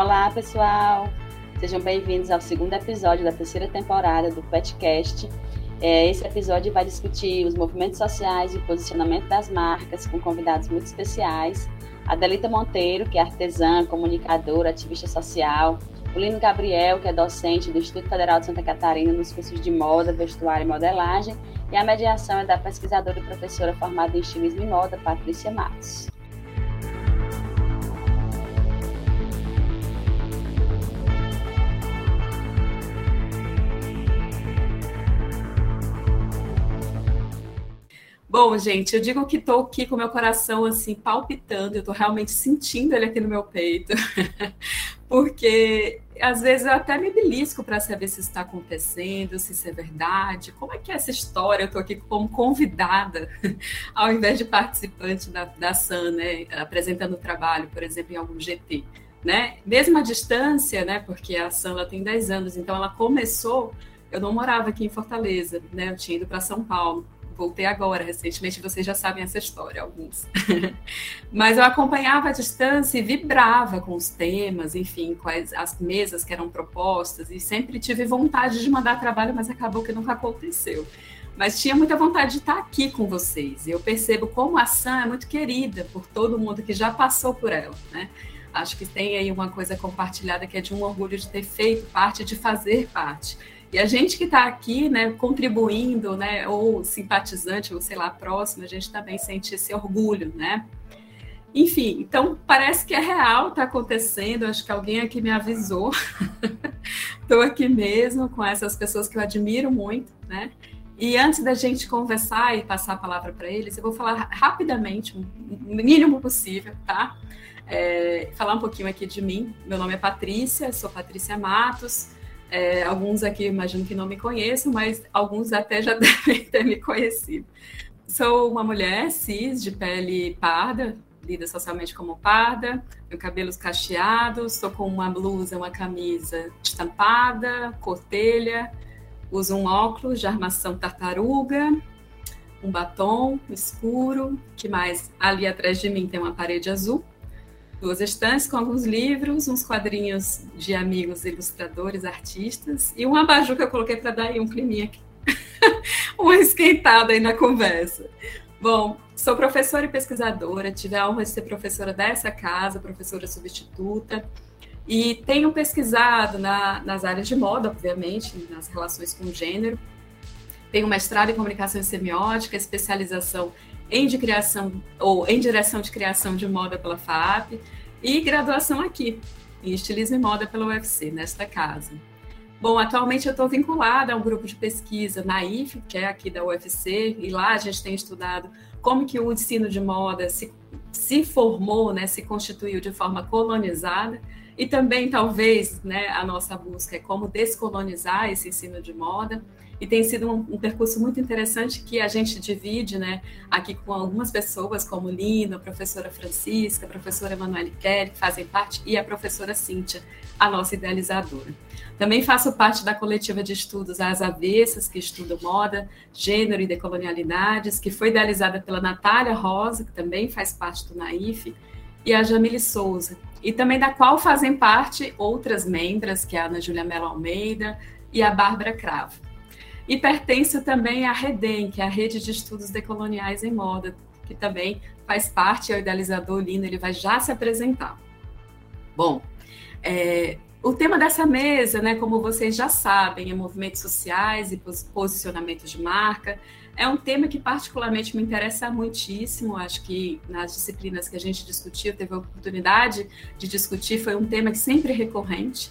Olá, pessoal! Sejam bem-vindos ao segundo episódio da terceira temporada do PetCast. É, esse episódio vai discutir os movimentos sociais e o posicionamento das marcas com convidados muito especiais. A Delita Monteiro, que é artesã, comunicadora, ativista social. O Lino Gabriel, que é docente do Instituto Federal de Santa Catarina nos cursos de moda, vestuário e modelagem. E a mediação é da pesquisadora e professora formada em estilismo e moda, Patrícia Matos. Bom, gente, eu digo que estou aqui com meu coração assim palpitando, eu estou realmente sentindo ele aqui no meu peito, porque às vezes eu até me belisco para saber se está acontecendo, se isso é verdade, como é que é essa história? Eu estou aqui como convidada, ao invés de participante da, da SAN, né, apresentando o trabalho, por exemplo, em algum GT. Né? Mesmo à distância, né, porque a SAN tem 10 anos, então ela começou, eu não morava aqui em Fortaleza, né, eu tinha ido para São Paulo voltei agora, recentemente, vocês já sabem essa história, alguns. Mas eu acompanhava a distância e vibrava com os temas, enfim, com as, as, mesas que eram propostas, e sempre tive vontade de mandar trabalho, mas acabou que nunca aconteceu. Mas tinha muita vontade de estar aqui com vocês. Eu percebo como a Sam é muito querida por todo mundo que já passou por ela, né? Acho que tem aí uma coisa compartilhada que é de um orgulho de ter feito parte, de fazer parte. E a gente que está aqui, né, contribuindo, né, ou simpatizante, ou sei lá, próximo, a gente também sente esse orgulho, né? Enfim, então parece que é real, está acontecendo. Acho que alguém aqui me avisou. Estou aqui mesmo com essas pessoas que eu admiro muito, né? E antes da gente conversar e passar a palavra para eles, eu vou falar rapidamente, o mínimo possível, tá? É, falar um pouquinho aqui de mim. Meu nome é Patrícia, sou Patrícia Matos. É, alguns aqui imagino que não me conheçam, mas alguns até já devem ter me conhecido. Sou uma mulher cis, de pele parda, lida socialmente como parda, tenho cabelos cacheados, estou com uma blusa, uma camisa estampada, cortelha, uso um óculos de armação tartaruga, um batom escuro, que mais? Ali atrás de mim tem uma parede azul duas estantes com alguns livros, uns quadrinhos de amigos ilustradores, artistas e um abajur que eu coloquei para dar aí um climinha aqui. uma esquentada aí na conversa. Bom, sou professora e pesquisadora, tive a honra de ser professora dessa casa, professora substituta, e tenho pesquisado na, nas áreas de moda, obviamente, nas relações com gênero. Tenho mestrado em comunicação e semiótica, especialização em de criação ou em direção de criação de moda pela FAP e graduação aqui em estilismo e moda pela UFC nesta casa. Bom, atualmente eu estou vinculada a um grupo de pesquisa na IF, que é aqui da UFC, e lá a gente tem estudado como que o ensino de moda se, se formou, né, se constituiu de forma colonizada, e também talvez né, a nossa busca é como descolonizar esse ensino de moda e tem sido um, um, percurso muito interessante que a gente divide, né, aqui com algumas pessoas, como Lino, a professora Francisca, a professora Emanuele Kelly, que fazem parte, e a professora Cíntia, a nossa idealizadora. Também faço parte da coletiva de estudos As Avessas, que estuda moda, gênero e decolonialidades, que foi idealizada pela Natália Rosa, que também faz parte do NAIF, e a Jamile Souza, e também da qual fazem parte outras membras, que é a Ana Júlia Mello Almeida e a Bárbara Cravo. E pertence também à REDEM, que é a Rede de Estudos Decoloniais em Moda, que também faz parte, é o idealizador Lino, ele vai já se apresentar. Bom, é, o tema dessa mesa, né, como vocês já sabem, é movimentos sociais e posicionamentos de marca. É um tema que particularmente me interessa muitíssimo. Acho que nas disciplinas que a gente discutiu, teve a oportunidade de discutir, foi um tema que sempre é recorrente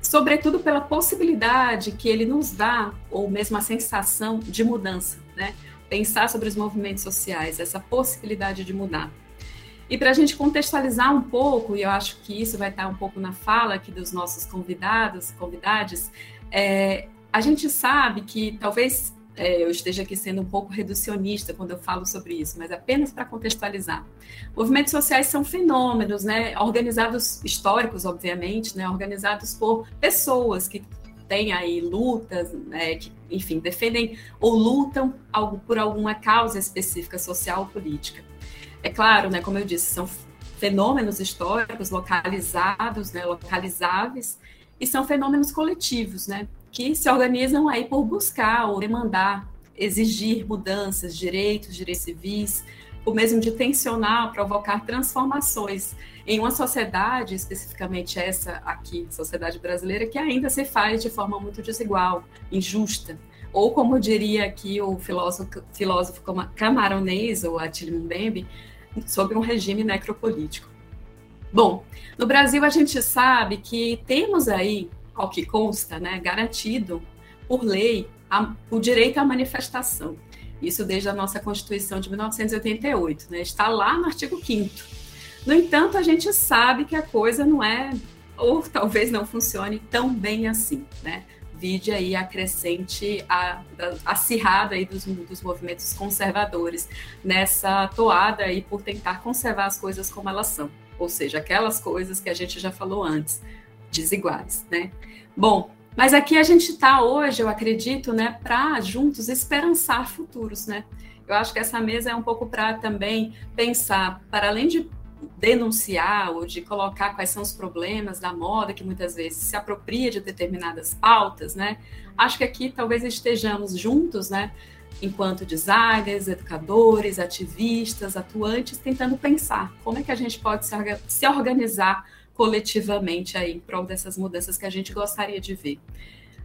sobretudo pela possibilidade que ele nos dá, ou mesmo a sensação de mudança, né? Pensar sobre os movimentos sociais, essa possibilidade de mudar. E para a gente contextualizar um pouco, e eu acho que isso vai estar um pouco na fala aqui dos nossos convidados, convidadas, é, a gente sabe que talvez é, eu esteja aqui sendo um pouco reducionista quando eu falo sobre isso, mas apenas para contextualizar. Movimentos sociais são fenômenos, né, organizados, históricos, obviamente, né, organizados por pessoas que têm aí lutas, né, que, enfim, defendem ou lutam algo, por alguma causa específica social ou política. É claro, né, como eu disse, são fenômenos históricos localizados, né, localizáveis, e são fenômenos coletivos, né, que se organizam aí por buscar ou demandar, exigir mudanças, direitos, direitos civis, o mesmo de tensionar, provocar transformações em uma sociedade, especificamente essa aqui, sociedade brasileira, que ainda se faz de forma muito desigual, injusta. Ou como diria aqui o filósofo, filósofo camaronês, o Attila Mbembe, sobre um regime necropolítico. Bom, no Brasil a gente sabe que temos aí, ao que consta, né, garantido por lei a, o direito à manifestação. Isso desde a nossa Constituição de 1988, né? Está lá no artigo 5 No entanto, a gente sabe que a coisa não é, ou talvez não funcione tão bem assim, né? vide aí a crescente, a, a acirrada aí dos, dos movimentos conservadores nessa toada aí por tentar conservar as coisas como elas são, ou seja, aquelas coisas que a gente já falou antes, desiguais, né? Bom, mas aqui a gente está hoje, eu acredito, né, para juntos esperançar futuros, né? Eu acho que essa mesa é um pouco para também pensar, para além de denunciar ou de colocar quais são os problemas da moda que muitas vezes se apropria de determinadas pautas, né? Acho que aqui talvez estejamos juntos, né? Enquanto designers, educadores, ativistas, atuantes, tentando pensar como é que a gente pode se organizar coletivamente aí em prol dessas mudanças que a gente gostaria de ver.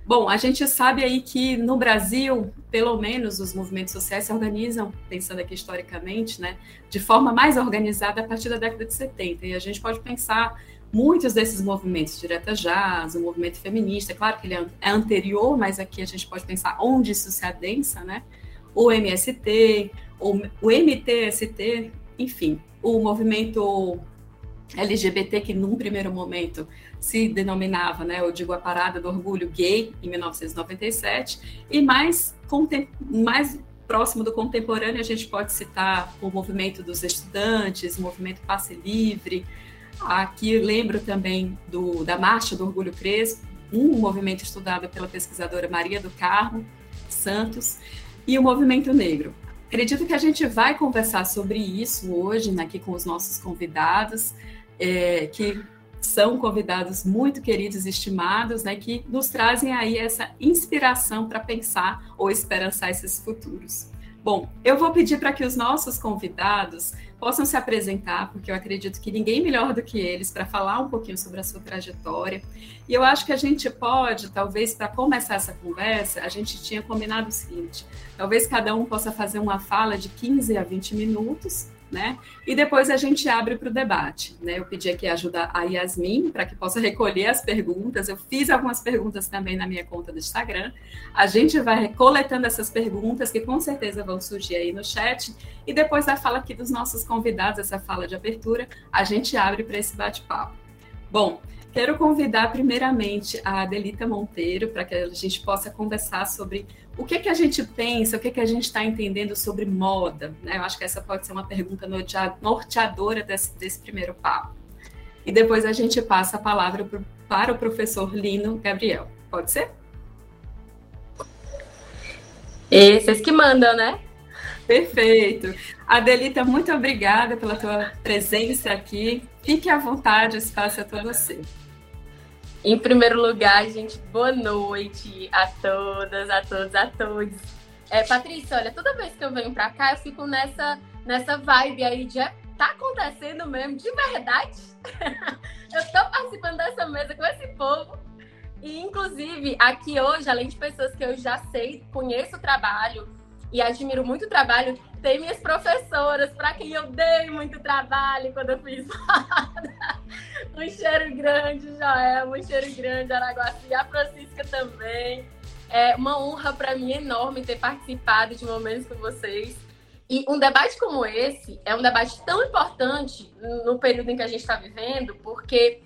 Bom, a gente sabe aí que no Brasil, pelo menos os movimentos sociais se organizam, pensando aqui historicamente, né, de forma mais organizada a partir da década de 70. E a gente pode pensar muitos desses movimentos, Direta Jazz, o movimento feminista, é claro que ele é anterior, mas aqui a gente pode pensar onde isso se adensa, né? O MST, o MTST, enfim, o movimento LGBT que num primeiro momento se denominava, né, eu digo a parada do orgulho gay em 1997 e mais mais próximo do contemporâneo a gente pode citar o movimento dos estudantes, o movimento passe livre. Aqui lembro também do da marcha do orgulho crespo, um movimento estudado pela pesquisadora Maria do Carmo Santos e o movimento negro. Acredito que a gente vai conversar sobre isso hoje né, aqui com os nossos convidados é, que são convidados muito queridos e estimados, né, que nos trazem aí essa inspiração para pensar ou esperançar esses futuros. Bom, eu vou pedir para que os nossos convidados possam se apresentar, porque eu acredito que ninguém melhor do que eles para falar um pouquinho sobre a sua trajetória. E eu acho que a gente pode, talvez, para começar essa conversa, a gente tinha combinado o seguinte: talvez cada um possa fazer uma fala de 15 a 20 minutos, né? E depois a gente abre para o debate, né? Eu pedi aqui ajuda a Yasmin para que possa recolher as perguntas. Eu fiz algumas perguntas também na minha conta do Instagram. A gente vai coletando essas perguntas que com certeza vão surgir aí no chat e depois da fala aqui dos nossos convidados, essa fala de abertura, a gente abre para esse bate-papo. Bom, quero convidar primeiramente a Adelita Monteiro para que a gente possa conversar sobre o que, que a gente pensa, o que, que a gente está entendendo sobre moda? Né? Eu acho que essa pode ser uma pergunta norteadora desse, desse primeiro papo. E depois a gente passa a palavra pro, para o professor Lino Gabriel. Pode ser? E vocês que mandam, né? Perfeito. Adelita, muito obrigada pela tua presença aqui. Fique à vontade, o espaço é todo seu. Em primeiro lugar, gente, boa noite a todas, a todos, a todos. É, Patrícia, olha, toda vez que eu venho pra cá, eu fico nessa, nessa vibe aí de é, tá acontecendo mesmo, de verdade. eu tô participando dessa mesa com esse povo. E, inclusive, aqui hoje, além de pessoas que eu já sei, conheço o trabalho e admiro muito o trabalho, tem minhas professoras, para quem eu dei muito trabalho quando eu fiz um cheiro grande, Joel, um cheiro grande, Araguaci, a Francisca também. É uma honra para mim enorme ter participado de momentos com vocês. E um debate como esse é um debate tão importante no período em que a gente está vivendo, porque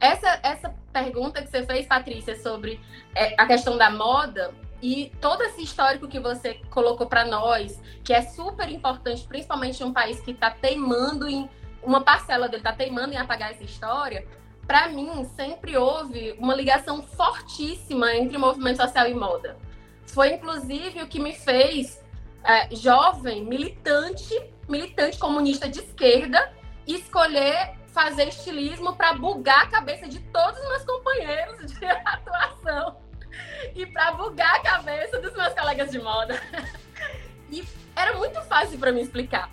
essa, essa pergunta que você fez, Patrícia, sobre é, a questão da moda e todo esse histórico que você colocou para nós, que é super importante, principalmente em um país que está teimando em uma parcela dele está teimando em apagar essa história, para mim sempre houve uma ligação fortíssima entre movimento social e moda. Foi inclusive o que me fez é, jovem, militante, militante comunista de esquerda, escolher fazer estilismo para bugar a cabeça de todos os meus companheiros de atuação e para bugar a cabeça dos meus colegas de moda. E era muito fácil para mim explicar.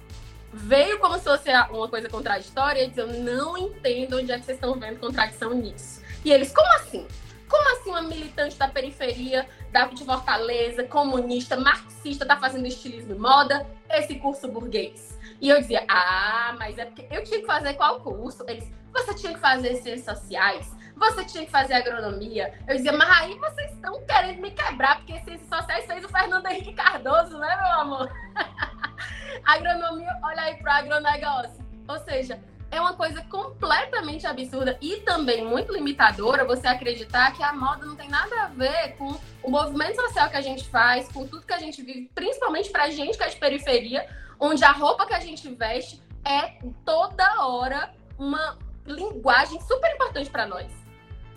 Veio como se fosse uma coisa contraditória e eu não entendo onde é que vocês estão vendo contradição nisso. E eles, como assim? Como assim uma militante da periferia, da, de Fortaleza, comunista, marxista, tá fazendo estilismo e moda? Esse curso burguês. E eu dizia, ah, mas é porque eu tinha que fazer qual curso? Eles, você tinha que fazer ciências sociais, você tinha que fazer agronomia. Eu dizia, mas aí vocês estão querendo me quebrar, porque ciências sociais fez o Fernando Henrique Cardoso, né, meu amor? agronomia, olha aí pro agronegócio. Ou seja, é uma coisa completamente absurda e também muito limitadora você acreditar que a moda não tem nada a ver com o movimento social que a gente faz, com tudo que a gente vive, principalmente pra gente que é de periferia, onde a roupa que a gente veste é toda hora uma linguagem super importante para nós.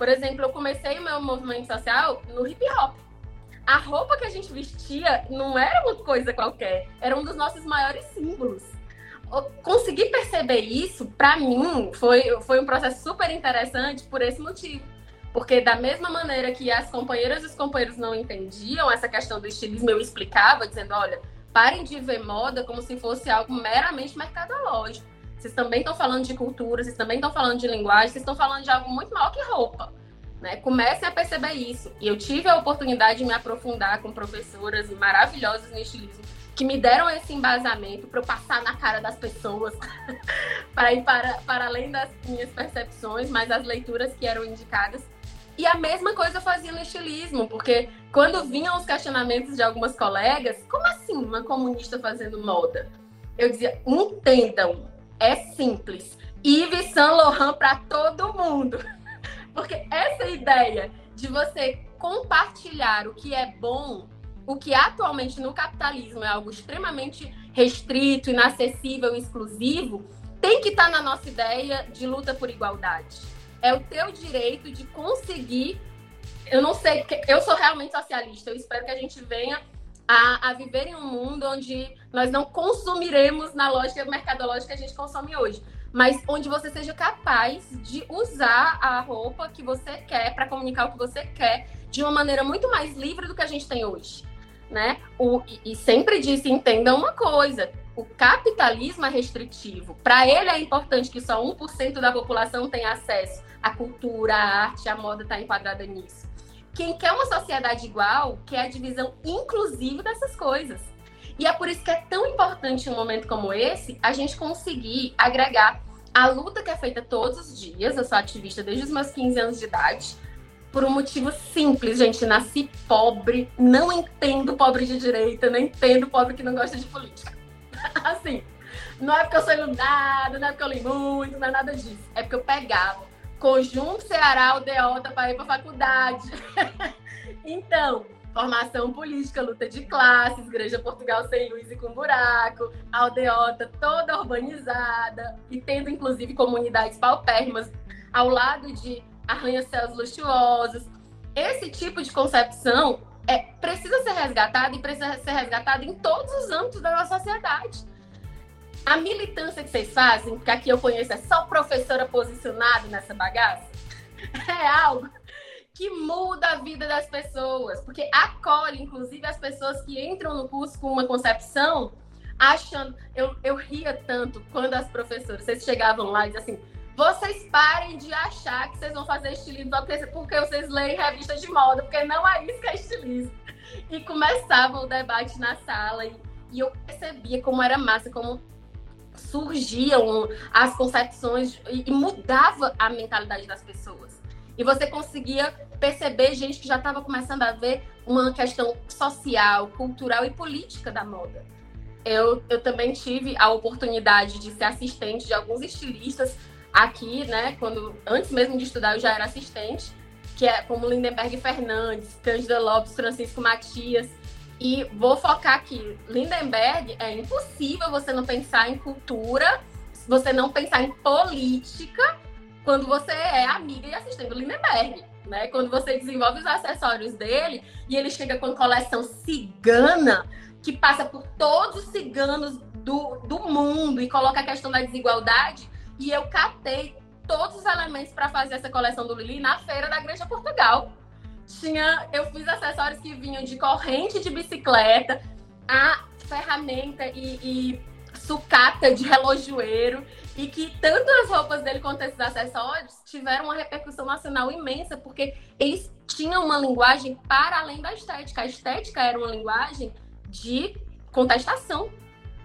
Por exemplo, eu comecei o meu movimento social no hip hop. A roupa que a gente vestia não era uma coisa qualquer, era um dos nossos maiores símbolos. Conseguir perceber isso, para mim, foi, foi um processo super interessante por esse motivo. Porque da mesma maneira que as companheiras e os companheiros não entendiam essa questão do estilismo, eu explicava, dizendo, olha, Parem de ver moda como se fosse algo meramente mercadológico. Vocês também estão falando de cultura, vocês também estão falando de linguagem, vocês estão falando de algo muito maior que roupa. Né? Comecem a perceber isso. E eu tive a oportunidade de me aprofundar com professoras maravilhosas no estilismo que me deram esse embasamento para eu passar na cara das pessoas, para ir para, para além das minhas percepções, mas as leituras que eram indicadas. E a mesma coisa eu fazia no estilismo, porque quando vinham os questionamentos de algumas colegas, como assim uma comunista fazendo moda? Eu dizia, entendam, é simples. Yves Saint Laurent para todo mundo. Porque essa ideia de você compartilhar o que é bom, o que atualmente no capitalismo é algo extremamente restrito, inacessível, exclusivo, tem que estar tá na nossa ideia de luta por igualdade é o teu direito de conseguir. Eu não sei, eu sou realmente socialista. Eu espero que a gente venha a, a viver em um mundo onde nós não consumiremos na lógica mercadológica que a gente consome hoje, mas onde você seja capaz de usar a roupa que você quer para comunicar o que você quer de uma maneira muito mais livre do que a gente tem hoje. Né? O, e, e sempre disse, entenda uma coisa, o capitalismo é restritivo. Para ele é importante que só 1% da população tenha acesso à cultura, à arte, à moda está enquadrada nisso. Quem quer uma sociedade igual quer a divisão inclusiva dessas coisas. E é por isso que é tão importante um momento como esse a gente conseguir agregar a luta que é feita todos os dias. Eu sou ativista desde os meus 15 anos de idade. Por um motivo simples, gente. Nasci pobre, não entendo pobre de direita, não entendo pobre que não gosta de política. assim, não é porque eu sou iludada, não é porque eu li muito, não é nada disso. É porque eu pegava Conjunto Ceará Aldeota para ir para faculdade. então, formação política, luta de classes, Igreja Portugal sem luz e com buraco, aldeota toda urbanizada e tendo inclusive comunidades paupérrimas ao lado de arranha-céus luxuosos. Esse tipo de concepção é, precisa ser resgatado e precisa ser resgatado em todos os âmbitos da nossa sociedade. A militância que vocês fazem, que aqui eu conheço é só professora posicionada nessa bagaça, é algo que muda a vida das pessoas, porque acolhe, inclusive, as pessoas que entram no curso com uma concepção, achando. Eu, eu ria tanto quando as professoras, vocês chegavam lá e diziam assim: vocês parem de achar que vocês vão fazer estilismo porque, vocês leem revistas de moda, porque não é isso que é estilismo. E começava o debate na sala e, e eu percebia como era massa, como surgiam as concepções e, e mudava a mentalidade das pessoas. E você conseguia perceber gente que já estava começando a ver uma questão social, cultural e política da moda. Eu, eu também tive a oportunidade de ser assistente de alguns estilistas aqui, né, quando antes mesmo de estudar eu já era assistente, que é como Lindenberg Fernandes, Cândida Lopes, Francisco Matias. E vou focar aqui. Lindenberg, é impossível você não pensar em cultura, você não pensar em política quando você é amiga e assistente do Lindenberg. Né? Quando você desenvolve os acessórios dele e ele chega com coleção cigana, que passa por todos os ciganos do, do mundo e coloca a questão da desigualdade e eu catei todos os elementos para fazer essa coleção do Lili na feira da Granja Portugal. Tinha, eu fiz acessórios que vinham de corrente de bicicleta, a ferramenta e, e sucata de relojoeiro e que tanto as roupas dele quanto esses acessórios tiveram uma repercussão nacional imensa, porque eles tinham uma linguagem para além da estética. A estética era uma linguagem de contestação,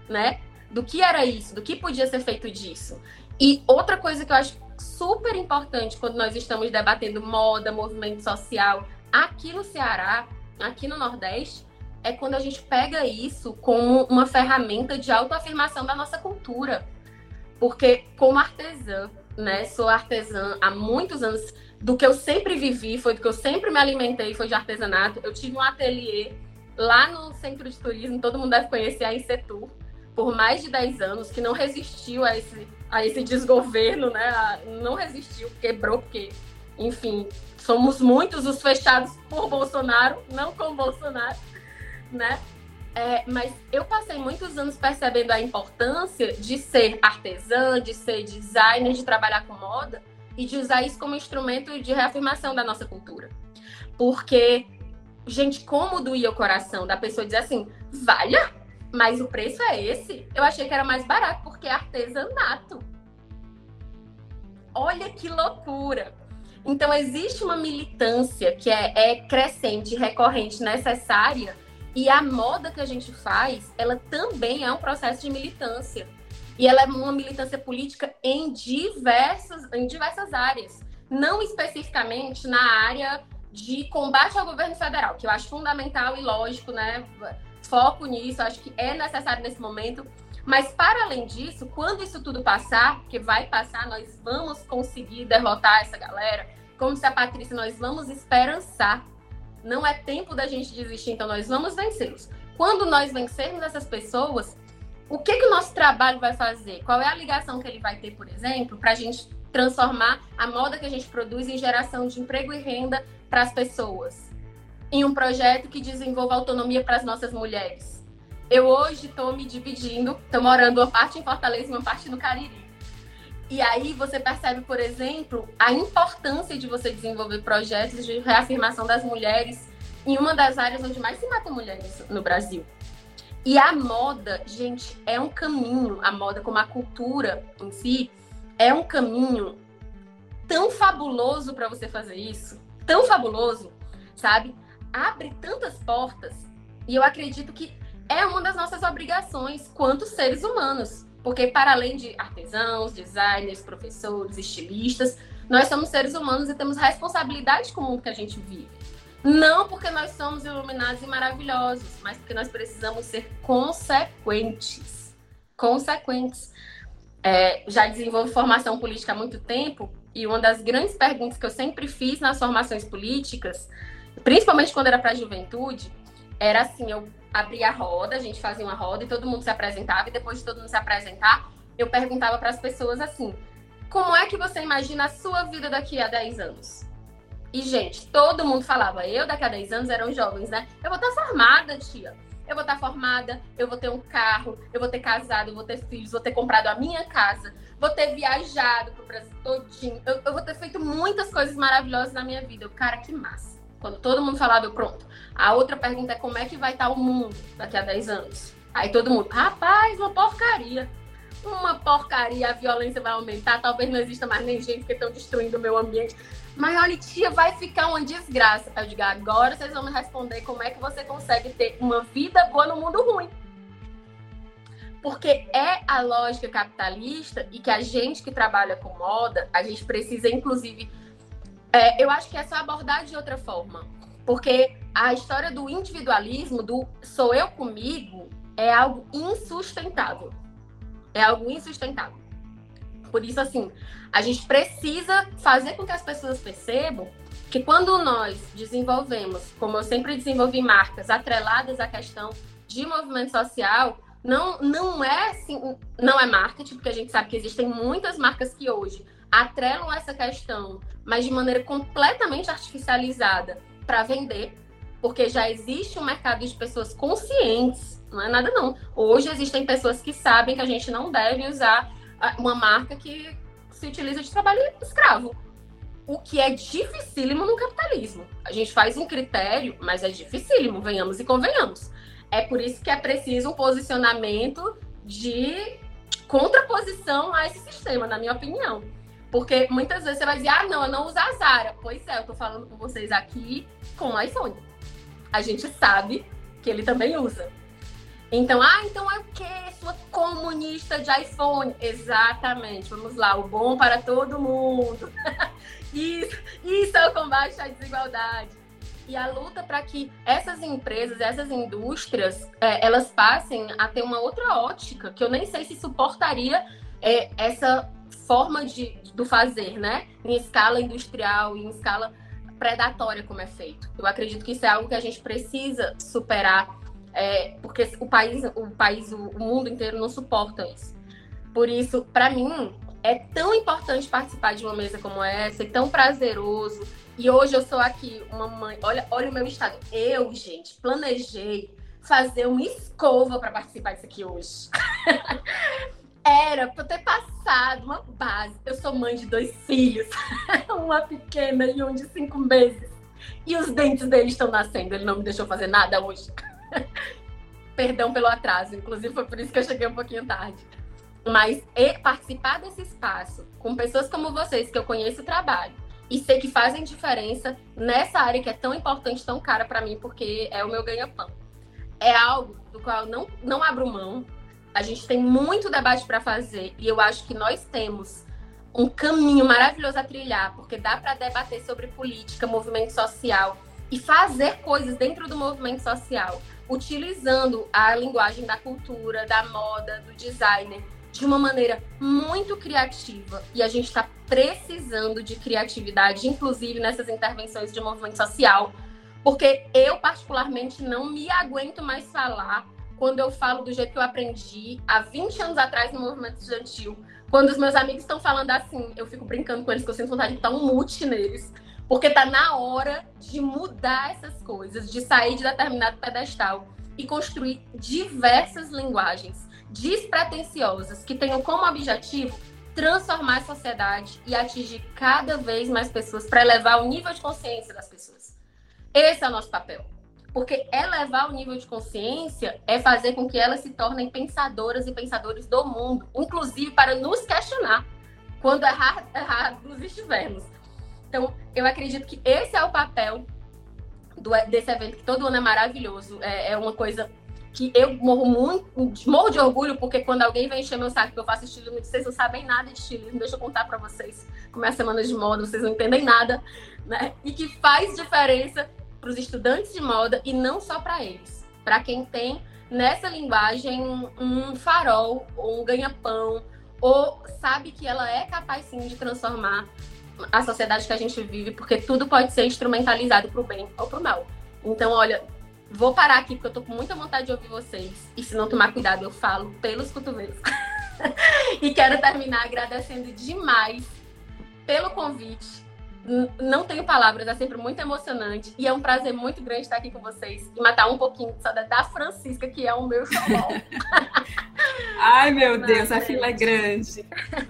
né? Do que era isso, do que podia ser feito disso. E outra coisa que eu acho super importante quando nós estamos debatendo moda, movimento social, aqui no Ceará, aqui no Nordeste, é quando a gente pega isso como uma ferramenta de autoafirmação da nossa cultura. Porque, como artesã, né, sou artesã há muitos anos, do que eu sempre vivi, foi do que eu sempre me alimentei, foi de artesanato. Eu tive um ateliê lá no centro de turismo, todo mundo deve conhecer a Insetur, por mais de 10 anos, que não resistiu a esse, a esse desgoverno, né? Não resistiu, quebrou, porque, enfim, somos muitos os fechados por Bolsonaro, não com Bolsonaro, né? É, mas eu passei muitos anos percebendo a importância de ser artesã, de ser designer, de trabalhar com moda e de usar isso como instrumento de reafirmação da nossa cultura. Porque, gente, como doía o coração da pessoa dizer assim, valha, mas o preço é esse? Eu achei que era mais barato, porque é artesanato. Olha que loucura! Então, existe uma militância que é, é crescente, recorrente, necessária e a moda que a gente faz, ela também é um processo de militância. E ela é uma militância política em diversas, em diversas áreas. Não especificamente na área de combate ao governo federal, que eu acho fundamental e lógico, né? Foco nisso, acho que é necessário nesse momento. Mas, para além disso, quando isso tudo passar, que vai passar, nós vamos conseguir derrotar essa galera. Como se a Patrícia, nós vamos esperançar não é tempo da gente desistir, então nós vamos vencê-los. Quando nós vencermos essas pessoas, o que, que o nosso trabalho vai fazer? Qual é a ligação que ele vai ter, por exemplo, para a gente transformar a moda que a gente produz em geração de emprego e renda para as pessoas? Em um projeto que desenvolva autonomia para as nossas mulheres. Eu hoje estou me dividindo, estou morando uma parte em Fortaleza e uma parte no Cariri. E aí você percebe, por exemplo, a importância de você desenvolver projetos de reafirmação das mulheres em uma das áreas onde mais se matam mulheres no Brasil. E a moda, gente, é um caminho, a moda como a cultura em si, é um caminho tão fabuloso para você fazer isso, tão fabuloso, sabe? Abre tantas portas. E eu acredito que é uma das nossas obrigações quanto seres humanos porque, para além de artesãos, designers, professores, estilistas, nós somos seres humanos e temos responsabilidade com o mundo que a gente vive. Não porque nós somos iluminados e maravilhosos, mas porque nós precisamos ser consequentes. Consequentes. É, já desenvolvo formação política há muito tempo e uma das grandes perguntas que eu sempre fiz nas formações políticas, principalmente quando era para a juventude, era assim: eu abria a roda, a gente fazia uma roda e todo mundo se apresentava, e depois de todo mundo se apresentar, eu perguntava para as pessoas assim: como é que você imagina a sua vida daqui a 10 anos? E, gente, todo mundo falava, eu daqui a 10 anos eram jovens, né? Eu vou estar tá formada, tia. Eu vou estar tá formada, eu vou ter um carro, eu vou ter casado, eu vou ter filhos, vou ter comprado a minha casa, vou ter viajado pro Brasil todinho. Eu, eu vou ter feito muitas coisas maravilhosas na minha vida. Eu, cara, que massa. Quando todo mundo falava, eu pronto. A outra pergunta é como é que vai estar o mundo daqui a 10 anos? Aí todo mundo, rapaz, uma porcaria. Uma porcaria, a violência vai aumentar, talvez não exista mais nem gente que estão destruindo o meu ambiente. Mas olha, tia, vai ficar uma desgraça. Eu digo, agora vocês vão me responder como é que você consegue ter uma vida boa no mundo ruim. Porque é a lógica capitalista e que a gente que trabalha com moda, a gente precisa, inclusive, é, eu acho que é só abordar de outra forma. Porque a história do individualismo, do sou eu comigo, é algo insustentável. É algo insustentável. Por isso, assim, a gente precisa fazer com que as pessoas percebam que quando nós desenvolvemos, como eu sempre desenvolvi marcas atreladas à questão de movimento social, não, não é assim, não é marketing, porque a gente sabe que existem muitas marcas que hoje atrelam essa questão, mas de maneira completamente artificializada para vender, porque já existe um mercado de pessoas conscientes, não é nada não. Hoje existem pessoas que sabem que a gente não deve usar uma marca que se utiliza de trabalho escravo. O que é dificílimo no capitalismo. A gente faz um critério, mas é dificílimo, venhamos e convenhamos. É por isso que é preciso um posicionamento de contraposição a esse sistema, na minha opinião. Porque muitas vezes você vai dizer, ah, não, eu não uso a Zara. Pois é, eu tô falando com vocês aqui com o iPhone. A gente sabe que ele também usa. Então, ah, então é o quê? Sua comunista de iPhone. Exatamente. Vamos lá, o bom para todo mundo. isso, isso é o combate à desigualdade. E a luta para que essas empresas, essas indústrias, é, elas passem a ter uma outra ótica, que eu nem sei se suportaria é, essa forma de, do fazer, né? Em escala industrial, em escala predatória, como é feito. Eu acredito que isso é algo que a gente precisa superar, é, porque o país, o país, o mundo inteiro não suporta isso. Por isso, para mim, é tão importante participar de uma mesa como essa, e tão prazeroso. E hoje eu sou aqui, uma mãe. Olha, olha o meu estado. Eu, gente, planejei fazer uma escova para participar disso aqui hoje. Era para ter passado uma base. Eu sou mãe de dois filhos, uma pequena e um de cinco meses. E os dentes dele estão nascendo. Ele não me deixou fazer nada hoje. Perdão pelo atraso, inclusive foi por isso que eu cheguei um pouquinho tarde. Mas participar desse espaço com pessoas como vocês, que eu conheço o trabalho, e sei que fazem diferença nessa área que é tão importante, tão cara para mim, porque é o meu ganha-pão. É algo do qual eu não, não abro mão. A gente tem muito debate para fazer e eu acho que nós temos um caminho maravilhoso a trilhar, porque dá para debater sobre política, movimento social e fazer coisas dentro do movimento social, utilizando a linguagem da cultura, da moda, do designer de uma maneira muito criativa. E a gente está precisando de criatividade, inclusive nessas intervenções de movimento social, porque eu particularmente não me aguento mais falar quando eu falo do jeito que eu aprendi há 20 anos atrás no movimento estudantil. Quando os meus amigos estão falando assim, eu fico brincando com eles que eu sinto vontade de dar um mute neles, porque tá na hora de mudar essas coisas, de sair de determinado pedestal e construir diversas linguagens despretensiosas que tenham como objetivo transformar a sociedade e atingir cada vez mais pessoas para elevar o nível de consciência das pessoas. Esse é o nosso papel. Porque elevar o nível de consciência é fazer com que elas se tornem pensadoras e pensadores do mundo, inclusive para nos questionar quando errar, nos estivermos. Então, eu acredito que esse é o papel do, desse evento, que todo ano é maravilhoso. É, é uma coisa que eu morro muito, morro de orgulho, porque quando alguém vem encher meu saco que eu faço estilismo, vocês não sabem nada de estilismo, deixa eu contar para vocês como é a semana de moda, vocês não entendem nada, né? E que faz diferença para os estudantes de moda e não só para eles, para quem tem nessa linguagem um farol ou um ganha-pão, ou sabe que ela é capaz sim de transformar a sociedade que a gente vive, porque tudo pode ser instrumentalizado para o bem ou para o mal. Então, olha, Vou parar aqui porque eu tô com muita vontade de ouvir vocês. E se não tomar cuidado, eu falo pelos cotovelos. e quero terminar agradecendo demais pelo convite. Não tenho palavras, é sempre muito emocionante. E é um prazer muito grande estar aqui com vocês e matar um pouquinho de saudade da Francisca, que é o meu xodó. Ai, meu Deus, a fila é grande.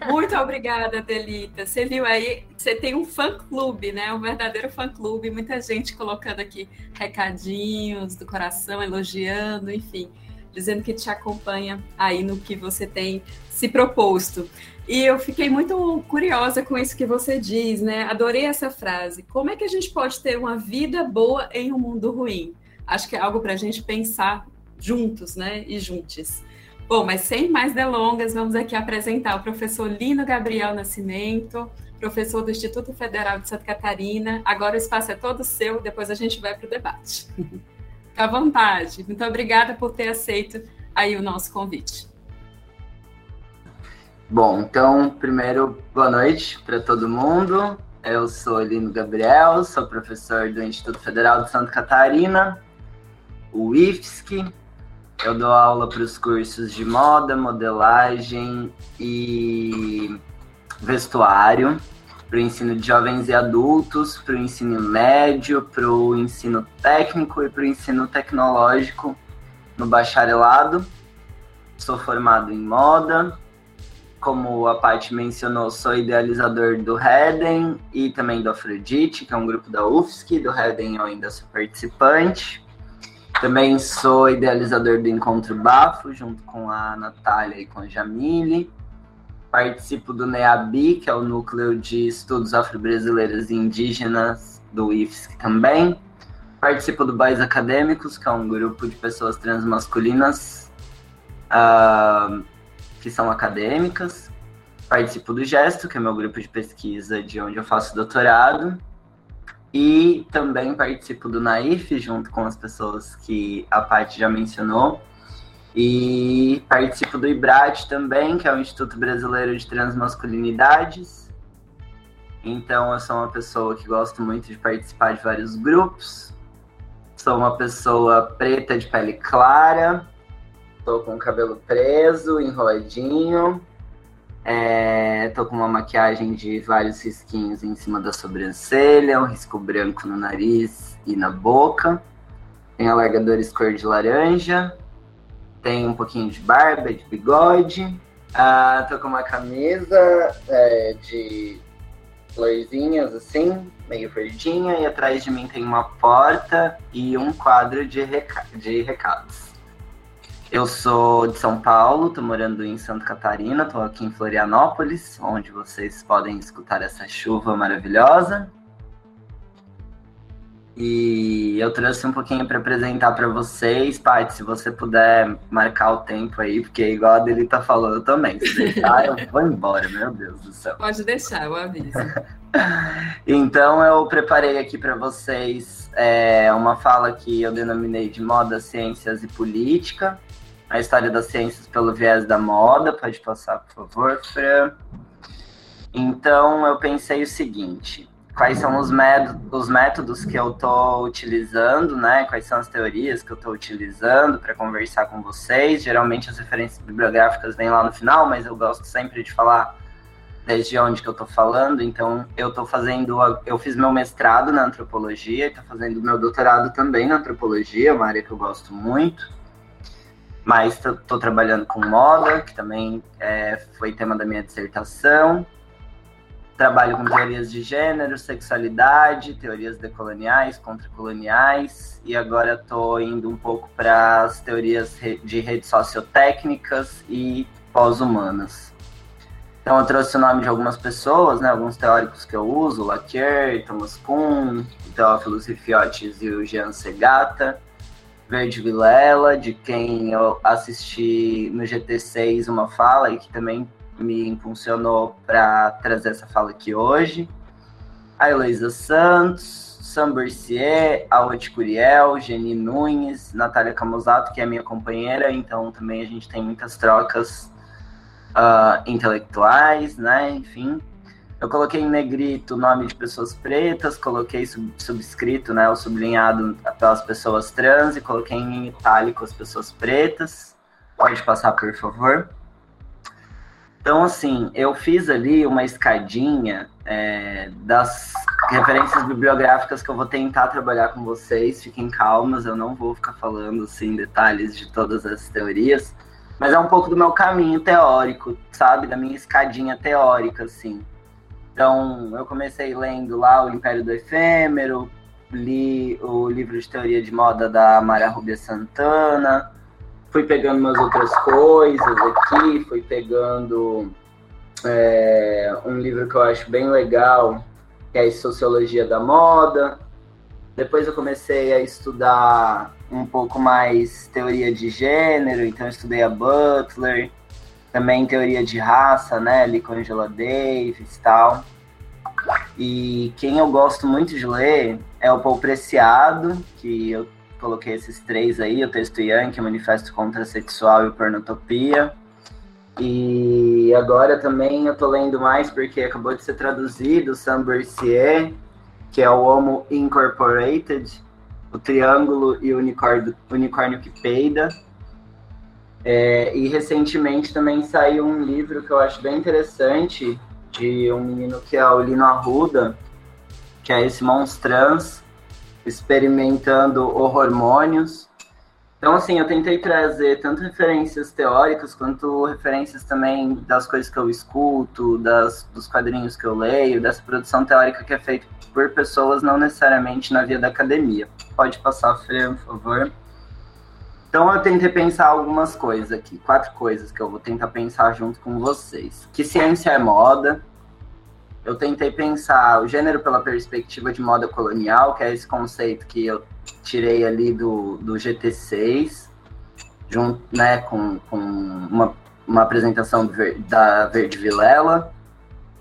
Muito obrigada, Delita. Você viu aí, você tem um fã-clube, né? Um verdadeiro fã-clube. Muita gente colocando aqui recadinhos do coração, elogiando, enfim, dizendo que te acompanha aí no que você tem se proposto. E eu fiquei muito curiosa com isso que você diz, né? Adorei essa frase. Como é que a gente pode ter uma vida boa em um mundo ruim? Acho que é algo para a gente pensar juntos, né? E juntos. Bom, mas sem mais delongas, vamos aqui apresentar o professor Lino Gabriel Nascimento, professor do Instituto Federal de Santa Catarina. Agora o espaço é todo seu, depois a gente vai para o debate. Fique à vontade. Muito obrigada por ter aceito aí o nosso convite. Bom, então, primeiro, boa noite para todo mundo. Eu sou Lino Gabriel, sou professor do Instituto Federal de Santa Catarina, o IFSC, eu dou aula para os cursos de moda, modelagem e vestuário, para o ensino de jovens e adultos, para o ensino médio, para o ensino técnico e para o ensino tecnológico no bacharelado. Sou formado em moda como a Paty mencionou, sou idealizador do Reden e também do Afrodite, que é um grupo da UFSC. Do Reden eu ainda sou participante. Também sou idealizador do Encontro Bafo, junto com a Natália e com a Jamile. Participo do NEABI, que é o Núcleo de Estudos Afro-Brasileiros e Indígenas do IFSC também. Participo do Boys Acadêmicos, que é um grupo de pessoas transmasculinas uh, que são acadêmicas. Participo do Gesto, que é meu grupo de pesquisa de onde eu faço doutorado. E também participo do NAIF, junto com as pessoas que a Paty já mencionou. E participo do IBRAT também, que é o Instituto Brasileiro de Transmasculinidades. Então, eu sou uma pessoa que gosto muito de participar de vários grupos. Sou uma pessoa preta de pele clara. Tô com o cabelo preso, enroladinho. É, tô com uma maquiagem de vários risquinhos em cima da sobrancelha, um risco branco no nariz e na boca. Tem alargadores cor de laranja. Tem um pouquinho de barba, de bigode. Ah, tô com uma camisa é, de florzinhas assim, meio verdinha. E atrás de mim tem uma porta e um quadro de, reca de recados. Eu sou de São Paulo, tô morando em Santa Catarina, tô aqui em Florianópolis, onde vocês podem escutar essa chuva maravilhosa. E eu trouxe um pouquinho para apresentar para vocês, Paty, se você puder marcar o tempo aí, porque igual a Deli tá falando também, se deixar eu vou embora, meu Deus do céu. Pode deixar, eu aviso. então eu preparei aqui para vocês é, uma fala que eu denominei de moda, ciências e política a história das ciências pelo viés da moda. Pode passar, por favor, Fran. Então, eu pensei o seguinte: quais são os, os métodos que eu estou utilizando, né? Quais são as teorias que eu estou utilizando para conversar com vocês? Geralmente as referências bibliográficas vêm lá no final, mas eu gosto sempre de falar desde onde que eu estou falando. Então, eu estou fazendo, eu fiz meu mestrado na antropologia, estou fazendo meu doutorado também na antropologia, uma área que eu gosto muito mas estou trabalhando com moda, que também é, foi tema da minha dissertação. Trabalho com teorias de gênero, sexualidade, teorias decoloniais, contracoloniais, e agora estou indo um pouco para as teorias de redes sociotécnicas e pós-humanas. Então eu trouxe o nome de algumas pessoas, né, alguns teóricos que eu uso, Lacquier, Thomas Kuhn, Teófilos Rifiotes e o Jean Segata Verde Vilela, de quem eu assisti no GT6 uma fala e que também me impulsionou para trazer essa fala aqui hoje. A Heloísa Santos, Sam Bercier, Audi Curiel, Geni Nunes, Natália Camusato, que é minha companheira, então também a gente tem muitas trocas uh, intelectuais, né? Enfim. Eu coloquei em negrito o nome de pessoas pretas, coloquei sub, subscrito, né, o sublinhado pelas pessoas trans e coloquei em itálico as pessoas pretas. Pode passar, por favor. Então, assim, eu fiz ali uma escadinha é, das referências bibliográficas que eu vou tentar trabalhar com vocês. Fiquem calmas, eu não vou ficar falando assim detalhes de todas as teorias, mas é um pouco do meu caminho teórico, sabe? Da minha escadinha teórica, assim. Então, eu comecei lendo lá O Império do Efêmero, li o livro de teoria de moda da Maria Rubia Santana, fui pegando umas outras coisas aqui, fui pegando é, um livro que eu acho bem legal, que é Sociologia da Moda. Depois eu comecei a estudar um pouco mais teoria de gênero, então estudei a Butler, também teoria de raça, né, ali com Angela Davis e tal. E quem eu gosto muito de ler é o Paul Preciado, que eu coloquei esses três aí, o texto Yankee, o Manifesto Contra Sexual e o Pornotopia. E agora também eu tô lendo mais porque acabou de ser traduzido Sam Bercier, que é o Homo Incorporated, o Triângulo e o Unicórnio, unicórnio que Peida é, e recentemente também saiu um livro que eu acho bem interessante, de um menino que é o Lino Arruda, que é esse monstrans experimentando hormônios. Então, assim, eu tentei trazer tanto referências teóricas quanto referências também das coisas que eu escuto, das, dos quadrinhos que eu leio, dessa produção teórica que é feita por pessoas não necessariamente na via da academia. Pode passar, Fê, por favor. Então, eu tentei pensar algumas coisas aqui, quatro coisas que eu vou tentar pensar junto com vocês. Que ciência é moda? Eu tentei pensar o gênero pela perspectiva de moda colonial, que é esse conceito que eu tirei ali do, do GT6, junto, né, com, com uma, uma apresentação da Verde Vilela.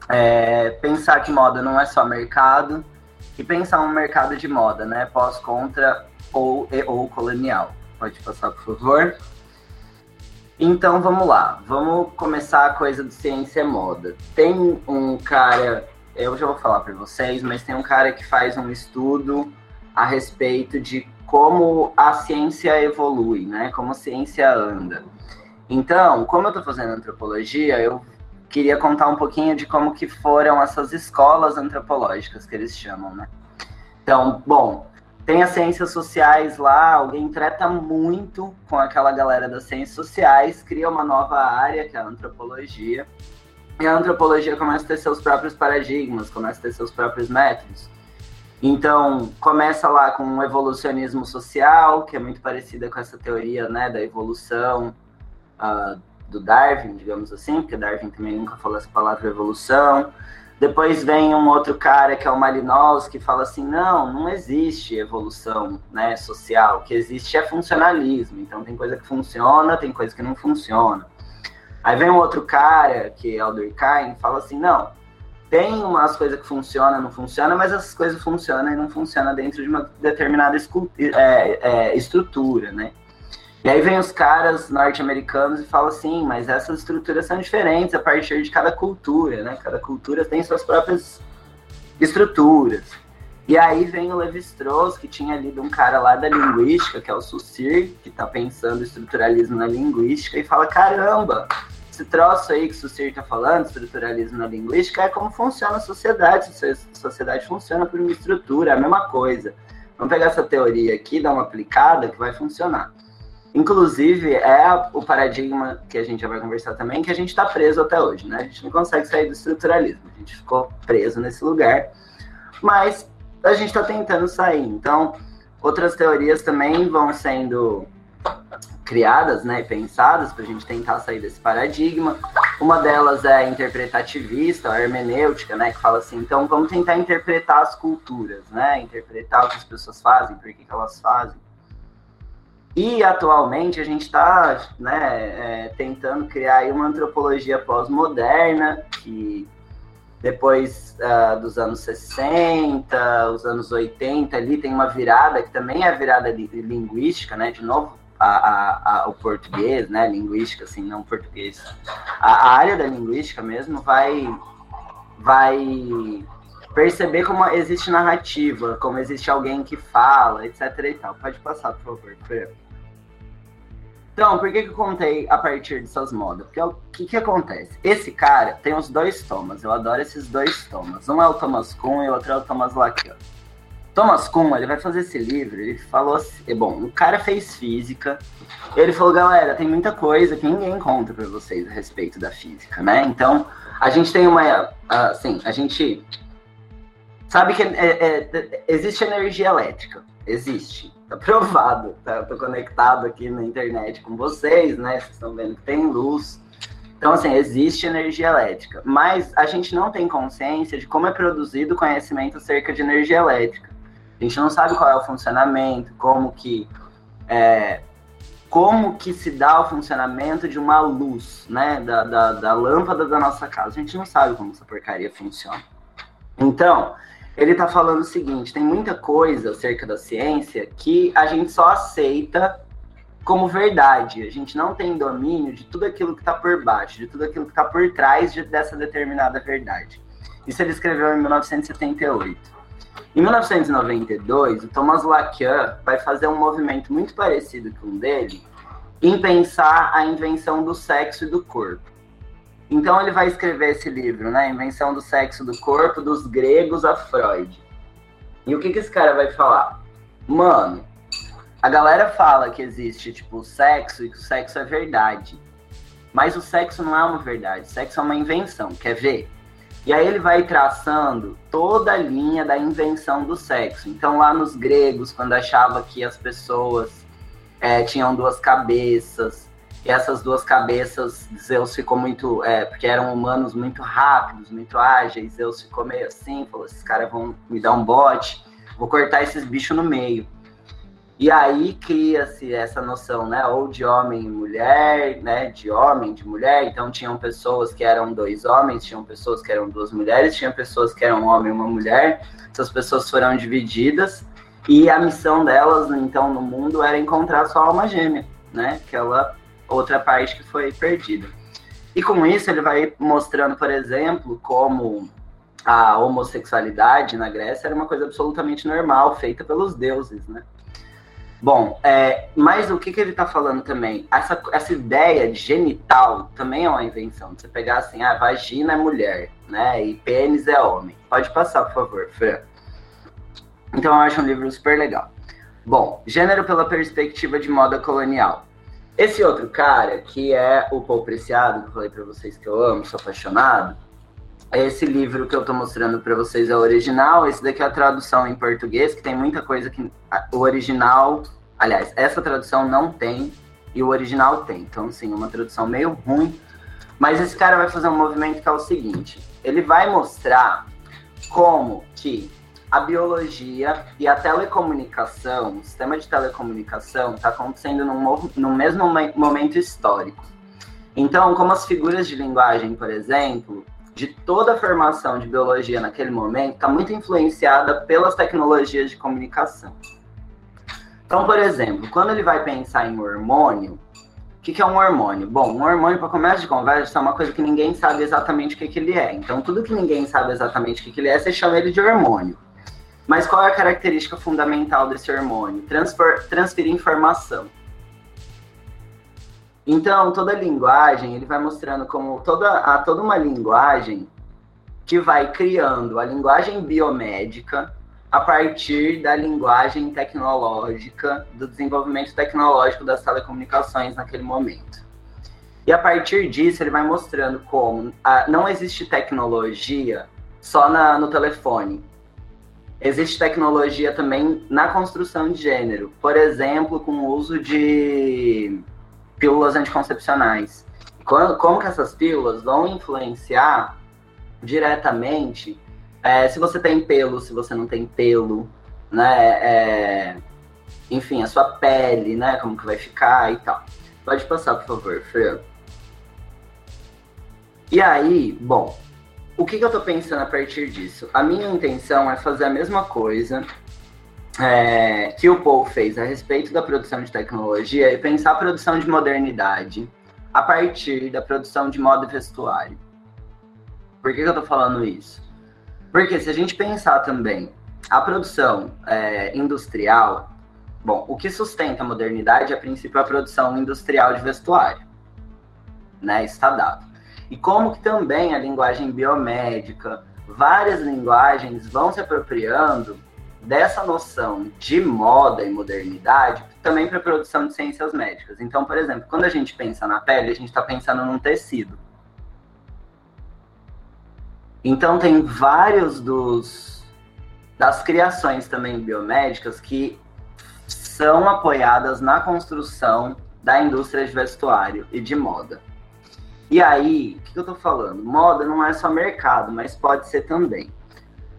É, pensar que moda não é só mercado, e pensar um mercado de moda, né, pós-contra ou, ou colonial. Pode passar, por favor. Então vamos lá, vamos começar a coisa do ciência moda. Tem um cara, eu já vou falar para vocês, mas tem um cara que faz um estudo a respeito de como a ciência evolui, né? Como a ciência anda. Então, como eu estou fazendo antropologia, eu queria contar um pouquinho de como que foram essas escolas antropológicas que eles chamam, né? Então, bom, tem as ciências sociais lá, alguém trata muito com aquela galera das ciências sociais, cria uma nova área, que é a antropologia, e a antropologia começa a ter seus próprios paradigmas, começa a ter seus próprios métodos. Então, começa lá com um evolucionismo social, que é muito parecida com essa teoria né, da evolução uh, do Darwin, digamos assim, porque Darwin também nunca falou essa palavra evolução. Depois vem um outro cara que é o Malinowski que fala assim, não, não existe evolução né, social, o que existe é funcionalismo. Então tem coisa que funciona, tem coisa que não funciona. Aí vem um outro cara, que é o Durkheim, fala assim, não, tem umas coisas que funcionam, não funcionam, mas essas coisas funcionam e não funcionam dentro de uma determinada é, é, estrutura, né? E aí vem os caras norte-americanos e falam assim, mas essas estruturas são diferentes a partir de cada cultura, né? Cada cultura tem suas próprias estruturas. E aí vem o Levi-Strauss, que tinha lido um cara lá da linguística, que é o Saussure, que está pensando estruturalismo na linguística, e fala, caramba, esse troço aí que o Saussure está falando, estruturalismo na linguística, é como funciona a sociedade. A sociedade funciona por uma estrutura, é a mesma coisa. Vamos pegar essa teoria aqui, dar uma aplicada que vai funcionar. Inclusive, é o paradigma que a gente já vai conversar também, que a gente está preso até hoje, né? A gente não consegue sair do estruturalismo, a gente ficou preso nesse lugar, mas a gente está tentando sair. Então, outras teorias também vão sendo criadas, né, pensadas para a gente tentar sair desse paradigma. Uma delas é interpretativista, a hermenêutica, né, que fala assim, então vamos tentar interpretar as culturas, né, interpretar o que as pessoas fazem, por que, que elas fazem. E atualmente a gente está né, é, tentando criar uma antropologia pós-moderna, que depois uh, dos anos 60, os anos 80 ali tem uma virada que também é a virada linguística, né? De novo, a, a, a, o português, né? Linguística, assim, não português. A, área da linguística mesmo vai, vai perceber como existe narrativa, como existe alguém que fala, etc. e tal. Pode passar, por favor, Fer. Então, por que, que eu contei a partir dessas modas? Porque o que, que acontece? Esse cara tem os dois Thomas, eu adoro esses dois Thomas. Um é o Thomas Kuhn e o outro é o Thomas Lacan. Thomas Kuhn, ele vai fazer esse livro, ele falou assim, bom, o cara fez física, ele falou, galera, tem muita coisa que ninguém conta para vocês a respeito da física, né? Então, a gente tem uma, assim, a gente sabe que é, é, é existe energia elétrica, existe. Tá provado, tá? tô conectado aqui na internet com vocês, né? Vocês estão vendo que tem luz. Então, assim, existe energia elétrica, mas a gente não tem consciência de como é produzido o conhecimento acerca de energia elétrica. A gente não sabe qual é o funcionamento, como que é, como que se dá o funcionamento de uma luz, né, da, da, da lâmpada da nossa casa. A gente não sabe como essa porcaria funciona. Então, ele está falando o seguinte: tem muita coisa acerca da ciência que a gente só aceita como verdade. A gente não tem domínio de tudo aquilo que está por baixo, de tudo aquilo que está por trás de, dessa determinada verdade. Isso ele escreveu em 1978. Em 1992, o Thomas Lacan vai fazer um movimento muito parecido com o dele em pensar a invenção do sexo e do corpo. Então ele vai escrever esse livro, né? Invenção do Sexo do Corpo, dos gregos a Freud. E o que, que esse cara vai falar? Mano, a galera fala que existe, tipo, sexo e que o sexo é verdade. Mas o sexo não é uma verdade, o sexo é uma invenção, quer ver? E aí ele vai traçando toda a linha da invenção do sexo. Então, lá nos gregos, quando achava que as pessoas é, tinham duas cabeças, e essas duas cabeças, Zeus ficou muito. É, porque eram humanos muito rápidos, muito ágeis, Zeus ficou meio assim, falou: esses caras vão me dar um bote, vou cortar esses bichos no meio. E aí cria-se essa noção, né, ou de homem e mulher, né, de homem, de mulher. Então tinham pessoas que eram dois homens, tinham pessoas que eram duas mulheres, tinham pessoas que eram um homem e uma mulher. Essas pessoas foram divididas e a missão delas, então, no mundo era encontrar sua alma gêmea, né, aquela outra parte que foi perdida. E com isso ele vai mostrando, por exemplo, como a homossexualidade na Grécia era uma coisa absolutamente normal, feita pelos deuses, né? Bom, é, mas o que, que ele está falando também? Essa, essa ideia de genital também é uma invenção. Você pegar assim, ah, vagina é mulher, né? E pênis é homem. Pode passar, por favor, Fran. Então eu acho um livro super legal. Bom, gênero pela perspectiva de moda colonial. Esse outro cara, que é o Paul Preciado, que eu falei para vocês que eu amo, sou apaixonado, esse livro que eu estou mostrando para vocês é o original, esse daqui é a tradução em português, que tem muita coisa que o original, aliás, essa tradução não tem e o original tem. Então, sim, uma tradução meio ruim. Mas esse cara vai fazer um movimento que é o seguinte: ele vai mostrar como que a biologia e a telecomunicação, o sistema de telecomunicação, está acontecendo num mesmo momento histórico. Então, como as figuras de linguagem, por exemplo, de toda a formação de biologia naquele momento está muito influenciada pelas tecnologias de comunicação. Então, por exemplo, quando ele vai pensar em hormônio, o que, que, é um hormônio? Bom, um hormônio, para começo de conversa, é uma coisa que ninguém sabe exatamente o que, que ele é. Então, tudo que ninguém sabe exatamente o que, que ele é, você chama ele de hormônio. Mas qual é a característica fundamental desse hormônio? Transfer, transferir informação. Então, toda linguagem, ele vai mostrando como toda, há toda uma linguagem que vai criando a linguagem biomédica a partir da linguagem tecnológica, do desenvolvimento tecnológico das telecomunicações naquele momento. E a partir disso, ele vai mostrando como a, não existe tecnologia só na, no telefone. Existe tecnologia também na construção de gênero. Por exemplo, com o uso de pílulas anticoncepcionais. Como, como que essas pílulas vão influenciar diretamente é, se você tem pelo, se você não tem pelo, né? É, enfim, a sua pele, né? Como que vai ficar e tal. Pode passar, por favor, Fran. E aí, bom, o que, que eu tô pensando a partir disso? A minha intenção é fazer a mesma coisa é, que o Paul fez a respeito da produção de tecnologia e pensar a produção de modernidade a partir da produção de moda e vestuário. Por que, que eu estou falando isso? Porque se a gente pensar também a produção é, industrial, bom, o que sustenta a modernidade é, a princípio, a produção industrial de vestuário. Né? Está dado. E como que também a linguagem biomédica, várias linguagens vão se apropriando dessa noção de moda e modernidade também para a produção de ciências médicas. Então, por exemplo, quando a gente pensa na pele, a gente está pensando num tecido. Então, tem vários dos das criações também biomédicas que são apoiadas na construção da indústria de vestuário e de moda. E aí, o que eu estou falando? Moda não é só mercado, mas pode ser também.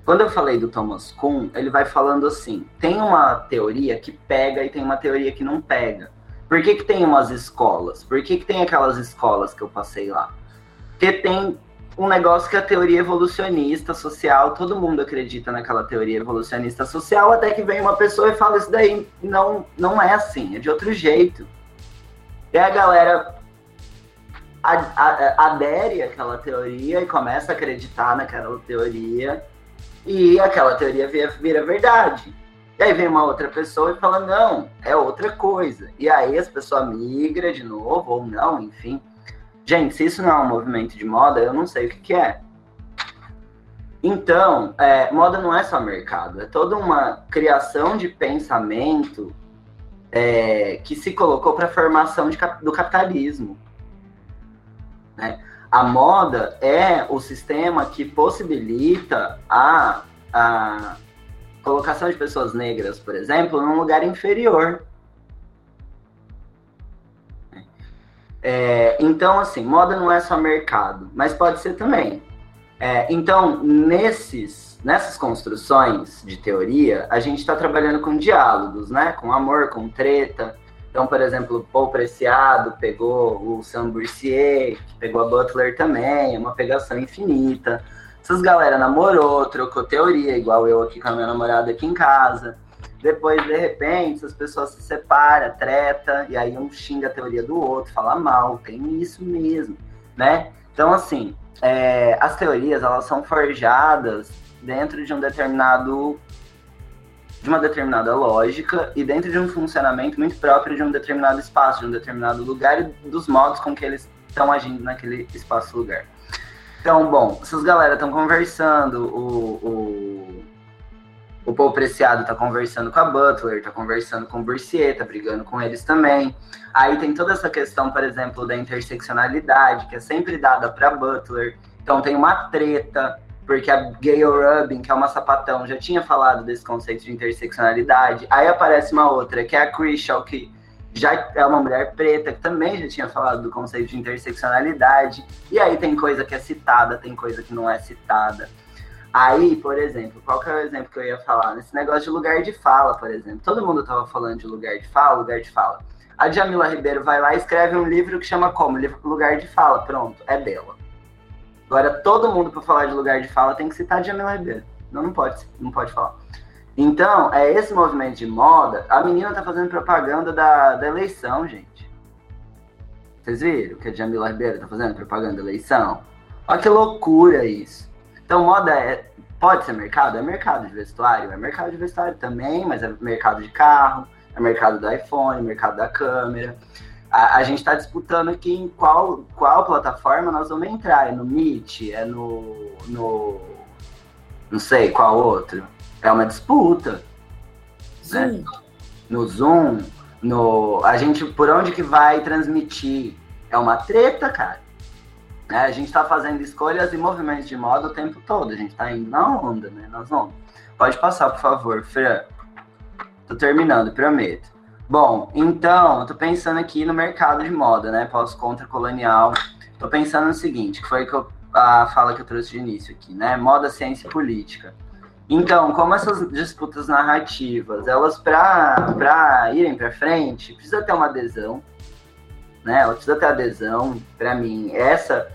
Quando eu falei do Thomas Kuhn, ele vai falando assim: tem uma teoria que pega e tem uma teoria que não pega. Por que, que tem umas escolas? Por que, que tem aquelas escolas que eu passei lá? Porque tem um negócio que é a teoria evolucionista social, todo mundo acredita naquela teoria evolucionista social, até que vem uma pessoa e fala isso daí não, não é assim, é de outro jeito. E a galera adere àquela teoria e começa a acreditar naquela teoria e aquela teoria vira, vira verdade. E aí vem uma outra pessoa e fala, não, é outra coisa. E aí as pessoas migram de novo, ou não, enfim. Gente, se isso não é um movimento de moda, eu não sei o que, que é. Então, é, moda não é só mercado, é toda uma criação de pensamento é, que se colocou para a formação de, do capitalismo. Né? A moda é o sistema que possibilita a, a colocação de pessoas negras, por exemplo, num lugar inferior. É, então, assim, moda não é só mercado, mas pode ser também. É, então, nesses, nessas construções de teoria, a gente está trabalhando com diálogos, né? Com amor, com treta. Então, por exemplo, Paul Preciado pegou o Sam Boursier, que pegou a Butler também, é uma pegação infinita. Essas galera namorou, trocou teoria, igual eu aqui com a minha namorada aqui em casa. Depois, de repente, essas pessoas se separam, treta, e aí um xinga a teoria do outro, fala mal, tem isso mesmo, né? Então, assim, é, as teorias, elas são forjadas dentro de um determinado de uma determinada lógica e dentro de um funcionamento muito próprio de um determinado espaço, de um determinado lugar e dos modos com que eles estão agindo naquele espaço-lugar. Então, bom, essas galera estão conversando, o, o, o Paul Preciado está conversando com a Butler, está conversando com o Boursier, tá brigando com eles também. Aí tem toda essa questão, por exemplo, da interseccionalidade, que é sempre dada para Butler. Então tem uma treta porque a Gayle Rubin, que é uma sapatão, já tinha falado desse conceito de interseccionalidade. Aí aparece uma outra, que é a Chrishell, que já é uma mulher preta, que também já tinha falado do conceito de interseccionalidade. E aí tem coisa que é citada, tem coisa que não é citada. Aí, por exemplo, qual que é o exemplo que eu ia falar? Nesse negócio de lugar de fala, por exemplo. Todo mundo tava falando de lugar de fala, lugar de fala. A Jamila Ribeiro vai lá e escreve um livro que chama como? Lugar de Fala. Pronto, é dela. Agora, todo mundo, para falar de lugar de fala, tem que citar Jamila Ribeiro. Não, não pode, não pode falar. Então, é esse movimento de moda. A menina tá fazendo propaganda da, da eleição, gente. Vocês viram que a Jamila Ribeiro tá fazendo propaganda da eleição? Olha que loucura isso. Então, moda é, pode ser mercado? É mercado de vestuário? É mercado de vestuário também, mas é mercado de carro, é mercado do iPhone, mercado da câmera a, a gente está disputando aqui em qual, qual plataforma nós vamos entrar. É no Meet? É no, no. Não sei qual outro. É uma disputa. Né? Zoom. Né? No Zoom. No, a gente, por onde que vai transmitir? É uma treta, cara. É, a gente está fazendo escolhas e movimentos de moda o tempo todo. A gente está indo na onda, né? Nós vamos. Pode passar, por favor, Fran. Tô terminando, prometo. Bom, então, eu tô pensando aqui no mercado de moda, né? Pós-contra-colonial. Tô pensando no seguinte, que foi que eu, a fala que eu trouxe de início aqui, né? Moda, ciência e política. Então, como essas disputas narrativas, elas para irem para frente, precisa ter uma adesão, né? Ela precisa ter adesão. Para mim, essa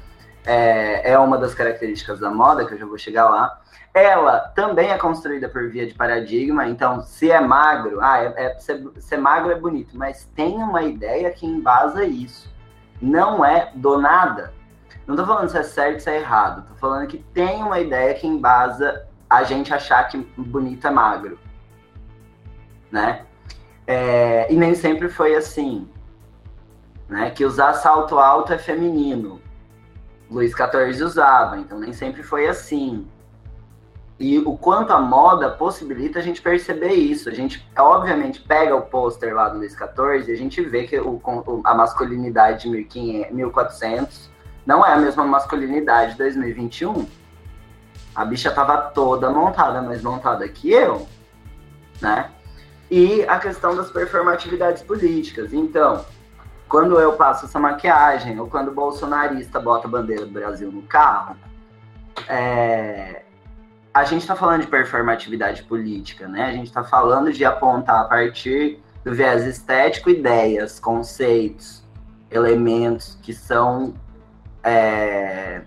é, é uma das características da moda, que eu já vou chegar lá. Ela também é construída por via de paradigma, então se é magro, ah, é, é ser, ser magro é bonito, mas tem uma ideia que embasa isso. Não é do nada. Não tô falando se é certo ou se é errado, tô falando que tem uma ideia que embasa a gente achar que bonito é magro. Né? É, e nem sempre foi assim. Né? Que usar salto alto é feminino. Luiz XIV usava, então nem sempre foi assim. E o quanto a moda possibilita a gente perceber isso. A gente, obviamente, pega o pôster lá do Luiz XIV e a gente vê que o, a masculinidade de 1500, 1400 não é a mesma masculinidade de 2021. A bicha tava toda montada, mais montada que eu, né? E a questão das performatividades políticas. Então, quando eu passo essa maquiagem, ou quando o bolsonarista bota a bandeira do Brasil no carro, é, a gente está falando de performatividade política, né? A gente está falando de apontar a partir do viés estético ideias, conceitos, elementos que são é,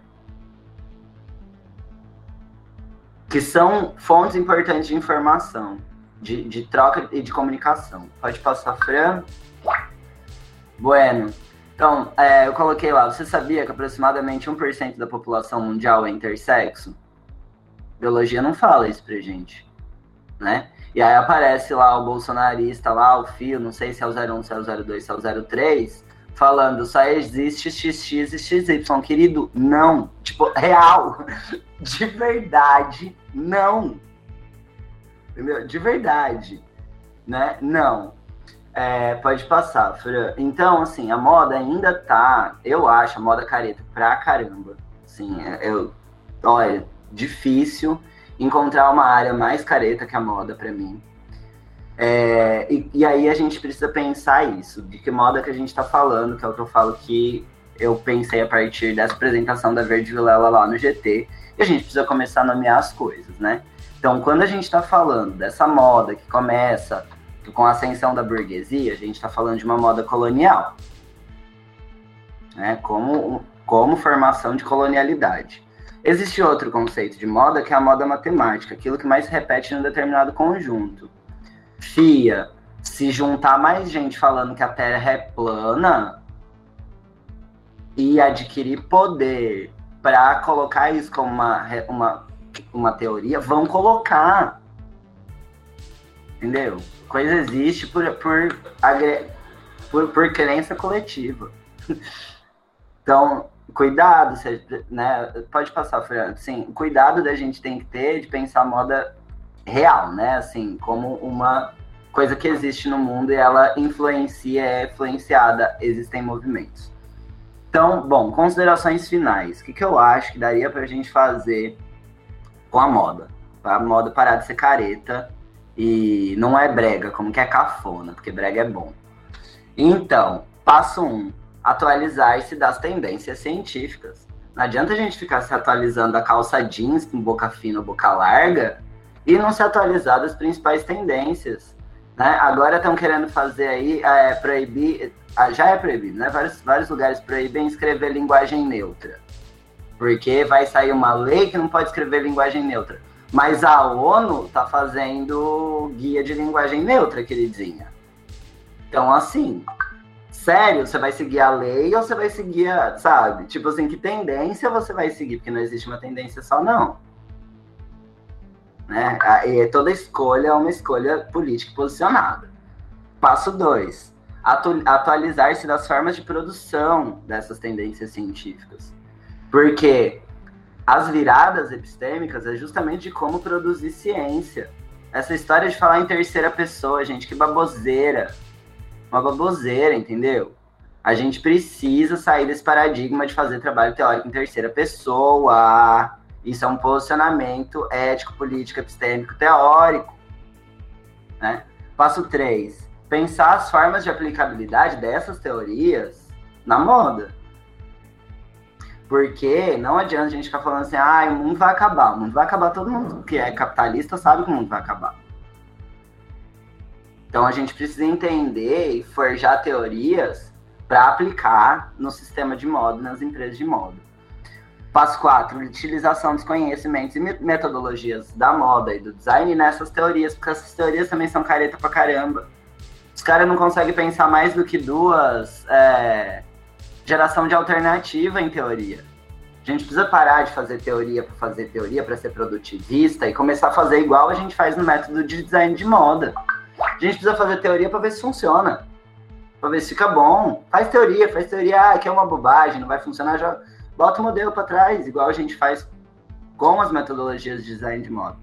que são fontes importantes de informação, de, de troca e de comunicação. Pode passar, Fran? Bueno. Então, é, eu coloquei lá, você sabia que aproximadamente 1% da população mundial é intersexo? Biologia não fala isso pra gente, né? E aí aparece lá o bolsonarista, lá o fio, não sei se é o 01, se é o 02, se é o 03, falando só existe XX e XY. Querido, não. Tipo, real. De verdade, não. Entendeu? De verdade. Né? Não. É, pode passar, Fran. Então, assim, a moda ainda tá, eu acho, a moda careta pra caramba. Assim, eu, olha, difícil encontrar uma área mais careta que a moda para mim. É, e, e, aí a gente precisa pensar isso, de que moda que a gente está falando, que é o que eu falo que eu pensei a partir dessa apresentação da Verde Vilela lá no GT, e a gente precisa começar a nomear as coisas, né? Então, quando a gente está falando dessa moda que começa com a ascensão da burguesia, a gente está falando de uma moda colonial, né? Como, como formação de colonialidade. Existe outro conceito de moda que é a moda matemática, aquilo que mais se repete em um determinado conjunto. Fia, se juntar mais gente falando que a Terra é plana e adquirir poder para colocar isso como uma, uma, uma teoria, vão colocar. Entendeu? Coisa existe por, por, por, por crença coletiva. Então, cuidado, né? Pode passar, Fernando. Sim, cuidado da gente tem que ter de pensar moda real, né? Assim, como uma coisa que existe no mundo e ela influencia, é influenciada, existem movimentos. Então, bom, considerações finais. O que, que eu acho que daria para a gente fazer com a moda? A moda parar de ser careta e não é brega, como que é cafona, porque brega é bom. Então, passo um, atualizar-se das tendências científicas. Não adianta a gente ficar se atualizando da calça jeans com boca fina ou boca larga e não se atualizar das principais tendências. Né? Agora estão querendo fazer aí, é, proibir, ah, já é proibido, né? Vários, vários lugares proíbem escrever linguagem neutra. Porque vai sair uma lei que não pode escrever linguagem neutra. Mas a ONU está fazendo guia de linguagem neutra, queridinha. Então, assim, sério, você vai seguir a lei ou você vai seguir a, sabe? Tipo assim, que tendência você vai seguir? Porque não existe uma tendência só, não. Né? E toda escolha é uma escolha política posicionada. Passo 2. Atu Atualizar-se das formas de produção dessas tendências científicas. Porque as viradas epistêmicas é justamente de como produzir ciência. Essa história de falar em terceira pessoa, gente, que baboseira. Uma baboseira, entendeu? A gente precisa sair desse paradigma de fazer trabalho teórico em terceira pessoa. Isso é um posicionamento ético, político, epistêmico, teórico. Né? Passo 3. Pensar as formas de aplicabilidade dessas teorias na moda. Porque não adianta a gente ficar falando assim, ah, o mundo vai acabar. O mundo vai acabar, todo mundo que é capitalista sabe que o mundo vai acabar. Então a gente precisa entender e forjar teorias para aplicar no sistema de moda, nas empresas de moda. Passo 4, utilização dos conhecimentos e metodologias da moda e do design nessas teorias, porque essas teorias também são careta pra caramba. Os caras não conseguem pensar mais do que duas é, geração de alternativa em teoria. A gente precisa parar de fazer teoria para fazer teoria, para ser produtivista e começar a fazer igual a gente faz no método de design de moda. A gente precisa fazer teoria para ver se funciona, para ver se fica bom. Faz teoria, faz teoria, ah, que é uma bobagem, não vai funcionar, já bota o modelo para trás, igual a gente faz com as metodologias de design de moda.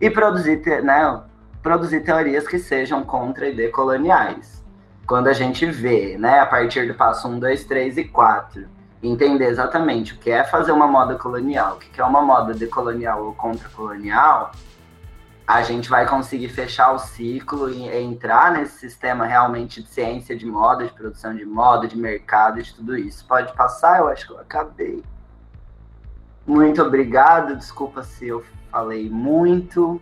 E produzir, né, produzir teorias que sejam contra e decoloniais. Quando a gente vê, né, a partir do passo 1, 2, 3 e 4, entender exatamente o que é fazer uma moda colonial, o que é uma moda decolonial ou contra-colonial, a gente vai conseguir fechar o ciclo e entrar nesse sistema realmente de ciência de moda, de produção de moda, de mercado, de tudo isso. Pode passar? Eu acho que eu acabei. Muito obrigado. Desculpa se eu falei muito.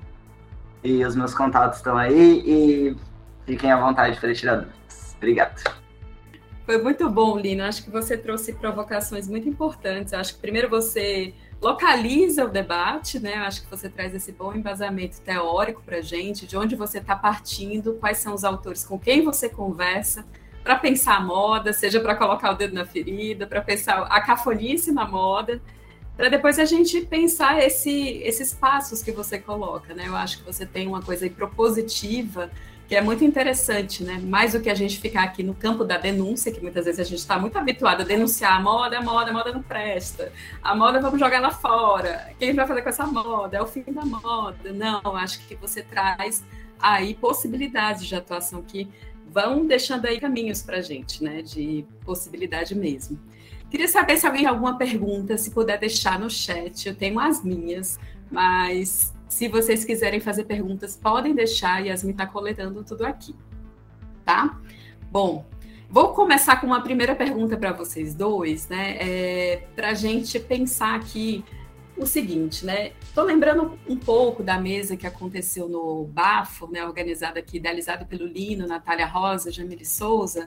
E os meus contatos estão aí. E fiquem à vontade para tirar dúvidas. Obrigado. Foi muito bom, Lina. Acho que você trouxe provocações muito importantes. Acho que primeiro você localiza o debate, né? Eu acho que você traz esse bom embasamento teórico para a gente, de onde você está partindo, quais são os autores com quem você conversa, para pensar a moda, seja para colocar o dedo na ferida, para pensar a cafonice na moda, para depois a gente pensar esse, esses passos que você coloca, né? Eu acho que você tem uma coisa aí propositiva que é muito interessante, né? Mais do que a gente ficar aqui no campo da denúncia, que muitas vezes a gente está muito habituado a denunciar a moda, a moda, a moda não presta, a moda vamos jogar lá fora, quem vai fazer com essa moda? É o fim da moda. Não, acho que você traz aí possibilidades de atuação que vão deixando aí caminhos para a gente, né, de possibilidade mesmo. Queria saber se alguém tem alguma pergunta, se puder deixar no chat. Eu tenho as minhas, mas se vocês quiserem fazer perguntas, podem deixar. Yasmin está coletando tudo aqui, tá? Bom, vou começar com uma primeira pergunta para vocês dois, né? É, para a gente pensar aqui o seguinte, né? Estou lembrando um pouco da mesa que aconteceu no Bafo, né? Organizada aqui, idealizada pelo Lino, Natália Rosa, Jamile Souza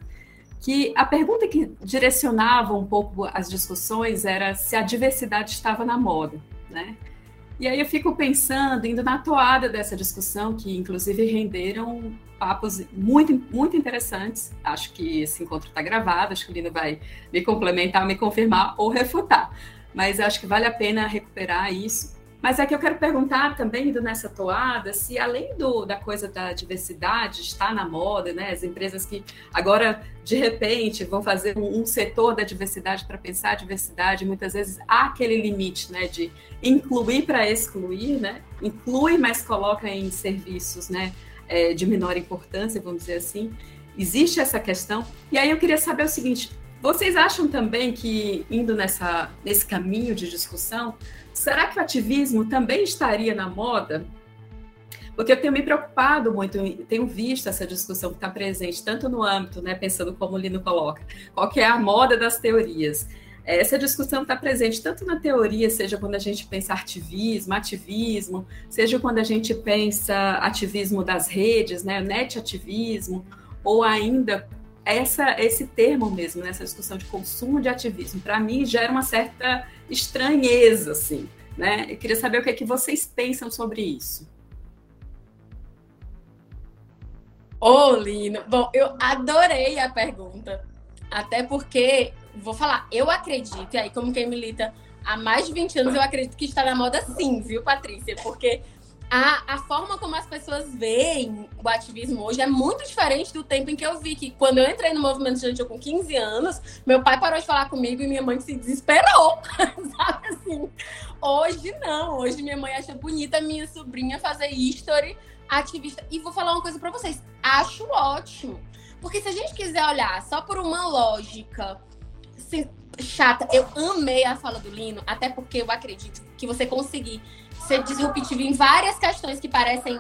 que a pergunta que direcionava um pouco as discussões era se a diversidade estava na moda, né? E aí eu fico pensando, indo na toada dessa discussão, que inclusive renderam papos muito, muito interessantes. Acho que esse encontro está gravado, acho que o Lino vai me complementar, me confirmar ou refutar. Mas acho que vale a pena recuperar isso. Mas é que eu quero perguntar também, indo nessa toada, se além do, da coisa da diversidade está na moda, né? As empresas que agora, de repente, vão fazer um, um setor da diversidade para pensar a diversidade, muitas vezes há aquele limite, né? De incluir para excluir, né? Inclui, mas coloca em serviços, né? É, de menor importância, vamos dizer assim. Existe essa questão. E aí eu queria saber o seguinte: vocês acham também que, indo nessa, nesse caminho de discussão, será que o ativismo também estaria na moda? Porque eu tenho me preocupado muito, tenho visto essa discussão que está presente tanto no âmbito, né, pensando como o Lino coloca, qual que é a moda das teorias. Essa discussão está presente tanto na teoria, seja quando a gente pensa ativismo, ativismo, seja quando a gente pensa ativismo das redes, né, net ativismo, ou ainda essa, esse termo mesmo, nessa discussão de consumo de ativismo, para mim gera uma certa estranheza, assim, né? Eu queria saber o que é que vocês pensam sobre isso. Ô, Lino, bom, eu adorei a pergunta, até porque, vou falar, eu acredito, e aí como quem milita há mais de 20 anos, eu acredito que está na moda sim, viu, Patrícia? Porque a, a forma como as pessoas veem o ativismo hoje é muito diferente do tempo em que eu vi que quando eu entrei no movimento estudantil com 15 anos, meu pai parou de falar comigo e minha mãe se desesperou, sabe assim? Hoje não, hoje minha mãe acha bonita minha sobrinha fazer history ativista. E vou falar uma coisa para vocês, acho ótimo. Porque se a gente quiser olhar só por uma lógica chata, eu amei a fala do Lino, até porque eu acredito que você conseguir ser disruptivo em várias questões que parecem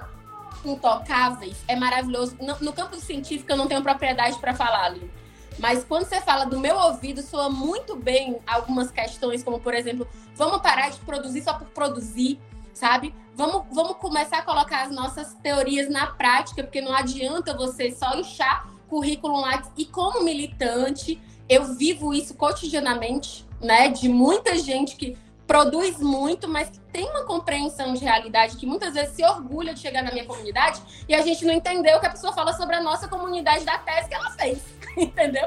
intocáveis é maravilhoso. No, no campo científico, eu não tenho propriedade para falar ali. Mas quando você fala do meu ouvido, soa muito bem algumas questões, como, por exemplo, vamos parar de produzir só por produzir, sabe? Vamos, vamos começar a colocar as nossas teorias na prática, porque não adianta você só inchar currículo lá. E como militante, eu vivo isso cotidianamente, né? De muita gente que produz muito, mas que tem uma compreensão de realidade que muitas vezes se orgulha de chegar na minha comunidade e a gente não entendeu o que a pessoa fala sobre a nossa comunidade da tese que ela fez, entendeu?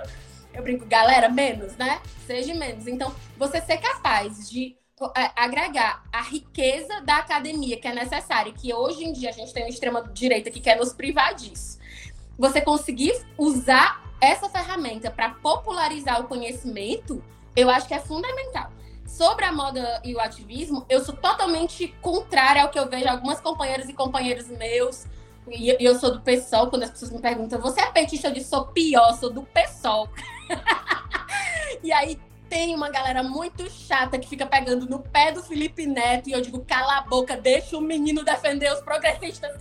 Eu brinco, galera, menos, né? Seja menos. Então, você ser capaz de é, agregar a riqueza da academia que é necessária, que hoje em dia a gente tem uma extrema-direita que quer nos privar disso. Você conseguir usar essa ferramenta para popularizar o conhecimento, eu acho que é fundamental. Sobre a moda e o ativismo, eu sou totalmente contrária ao que eu vejo algumas companheiras e companheiros meus. E eu sou do PSOL, quando as pessoas me perguntam, você é petista? Eu disse, sou pior, sou do PSOL. e aí tem uma galera muito chata que fica pegando no pé do Felipe Neto e eu digo, cala a boca, deixa o menino defender os progressistas.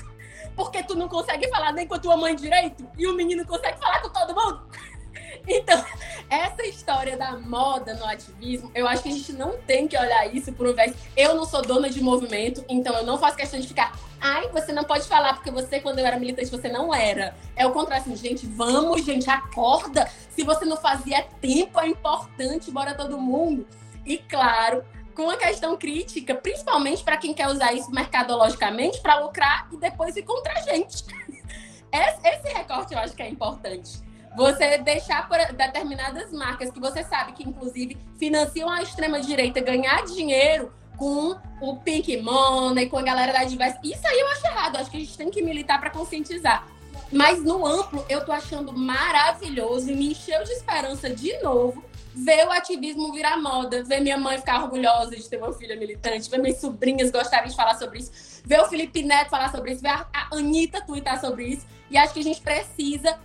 Porque tu não consegue falar nem com a tua mãe direito e o menino consegue falar com todo mundo. Então, essa história da moda no ativismo, eu acho que a gente não tem que olhar isso por um vez. Eu não sou dona de movimento, então eu não faço questão de ficar. Ai, você não pode falar porque você, quando eu era militante, você não era. É o contrário, assim, gente, vamos, gente, acorda. Se você não fazia tempo, é importante, bora todo mundo. E claro, com a questão crítica, principalmente para quem quer usar isso mercadologicamente para lucrar e depois ir contra a gente. Esse recorte eu acho que é importante você deixar determinadas marcas que você sabe que, inclusive, financiam a extrema-direita ganhar dinheiro com o Pink Money, com a galera da diversa. Isso aí eu acho errado. Acho que a gente tem que militar para conscientizar. Mas no amplo, eu tô achando maravilhoso e me encheu de esperança de novo ver o ativismo virar moda, ver minha mãe ficar orgulhosa de ter uma filha militante, ver minhas sobrinhas gostarem de falar sobre isso, ver o Felipe Neto falar sobre isso, ver a Anitta twittar sobre isso. E acho que a gente precisa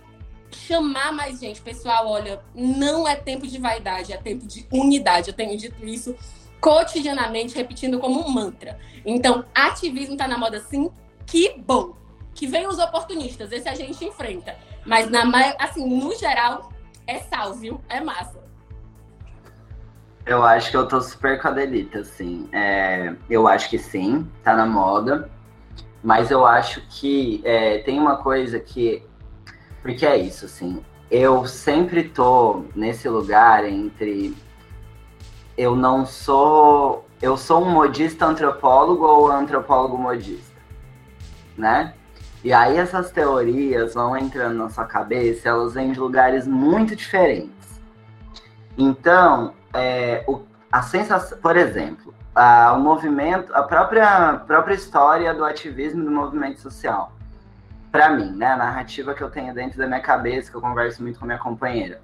chamar mais gente. Pessoal, olha, não é tempo de vaidade, é tempo de unidade. Eu tenho dito isso cotidianamente, repetindo como um mantra. Então, ativismo está na moda sim, que bom. Que vem os oportunistas, esse a gente enfrenta. Mas, na, assim, no geral, é sal, viu? É massa. Eu acho que eu tô super com a Delita, assim. É, eu acho que sim, tá na moda. Mas eu acho que é, tem uma coisa que. Porque é isso, assim. Eu sempre tô nesse lugar entre. Eu não sou. Eu sou um modista antropólogo ou antropólogo modista, né? E aí essas teorias vão entrando na sua cabeça, elas vêm de lugares muito diferentes. Então, é, o, a sensação, por exemplo, a, o movimento, a própria, própria história do ativismo do movimento social. Para mim, né, a narrativa que eu tenho dentro da minha cabeça, que eu converso muito com minha companheira.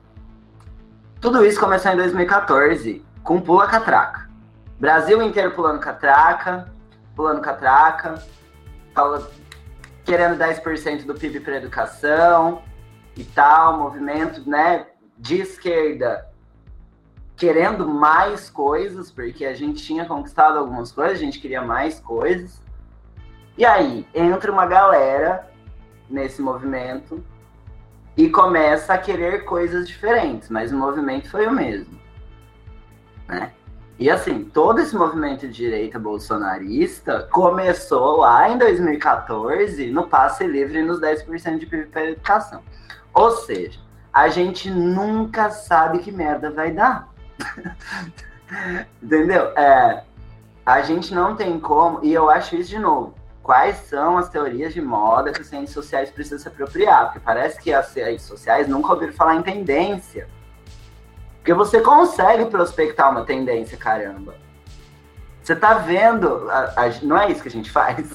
Tudo isso começou em 2014, com Pula Catraca. Brasil inteiro pulando catraca, pulando catraca, querendo 10% do PIB para educação e tal, movimento né, de esquerda querendo mais coisas, porque a gente tinha conquistado algumas coisas, a gente queria mais coisas. E aí entra uma galera nesse movimento e começa a querer coisas diferentes, mas o movimento foi o mesmo. Né? E assim, todo esse movimento de direita bolsonarista começou lá em 2014 no passe livre nos 10% de PIB para educação. Ou seja, a gente nunca sabe que merda vai dar. Entendeu? É, a gente não tem como, e eu acho isso de novo. Quais são as teorias de moda que os ciências sociais precisam se apropriar? Porque parece que as ciências sociais nunca ouviram falar em tendência. Porque você consegue prospectar uma tendência, caramba. Você tá vendo, a, a, não é isso que a gente faz,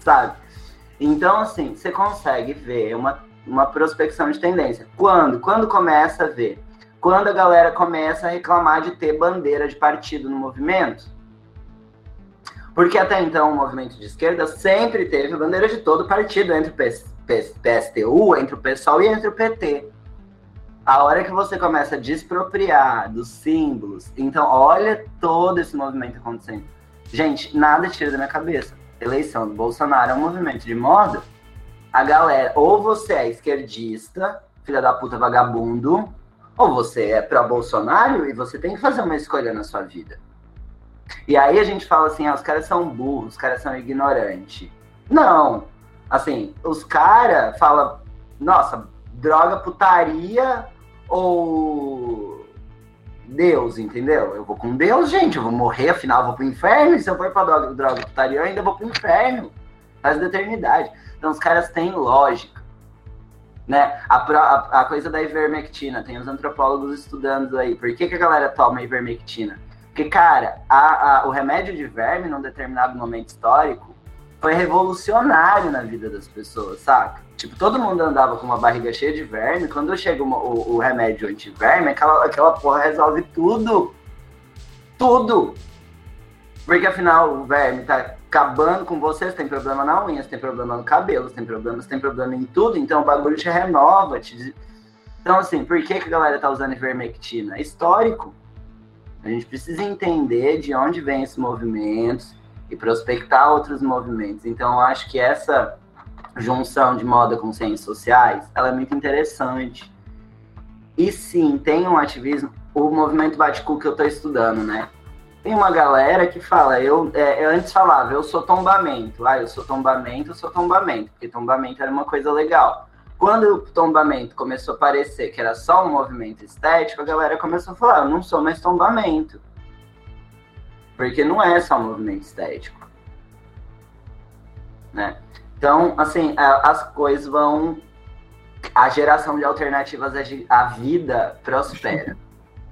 sabe? Então, assim, você consegue ver uma, uma prospecção de tendência. Quando? Quando começa a ver quando a galera começa a reclamar de ter bandeira de partido no movimento. Porque até então o movimento de esquerda sempre teve bandeira de todo partido, entre o PSTU, entre o PSOL e entre o PT. A hora que você começa a despropriar dos símbolos, então olha todo esse movimento acontecendo. Gente, nada tira da minha cabeça. Eleição do Bolsonaro é um movimento de moda. A galera, ou você é esquerdista, filha da puta vagabundo, ou você é pró-Bolsonaro e você tem que fazer uma escolha na sua vida. E aí a gente fala assim, ah, os caras são burros, os caras são ignorantes. Não. Assim, os caras falam, nossa, droga, putaria ou Deus, entendeu? Eu vou com Deus, gente, eu vou morrer, afinal eu vou pro inferno, e se eu for pra droga, droga putaria, eu ainda vou pro inferno. Faz da eternidade. Então os caras têm lógica. Né? A, a, a, coisa da ivermectina, tem os antropólogos estudando aí. Por que, que a galera toma ivermectina? Porque, cara, a, a, o remédio de verme, num determinado momento histórico, foi revolucionário na vida das pessoas, saca? Tipo, todo mundo andava com uma barriga cheia de verme. Quando chega uma, o, o remédio anti-verme, aquela, aquela porra resolve tudo. Tudo. Porque afinal o verme tá acabando com você, você tem problema na unha, você tem problema no cabelo, você tem problema, você tem problema em tudo, então o bagulho te renova. Te... Então, assim, por que, que a galera tá usando ivermectina? Histórico. A gente precisa entender de onde vem esses movimentos e prospectar outros movimentos. Então, eu acho que essa junção de moda com ciências sociais, ela é muito interessante. E sim, tem um ativismo, o movimento Baticu que eu estou estudando, né? tem uma galera que fala, eu, é, eu antes falava, eu sou tombamento. Ah, eu sou tombamento, eu sou tombamento, porque tombamento era uma coisa legal. Quando o tombamento começou a parecer que era só um movimento estético, a galera começou a falar, eu não sou mais tombamento. Porque não é só um movimento estético. Né? Então, assim, as coisas vão. A geração de alternativas, a vida prospera.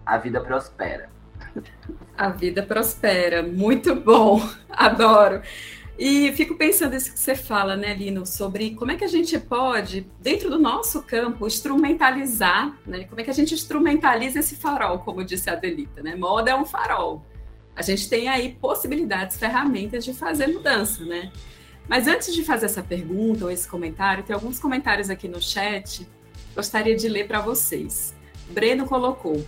A vida prospera. A vida prospera. Muito bom. Adoro. E fico pensando isso que você fala, né, Lino, sobre como é que a gente pode, dentro do nosso campo, instrumentalizar, né? Como é que a gente instrumentaliza esse farol, como disse a Adelita, né? Moda é um farol. A gente tem aí possibilidades, ferramentas de fazer mudança, né? Mas antes de fazer essa pergunta ou esse comentário, tem alguns comentários aqui no chat gostaria de ler para vocês. Breno colocou: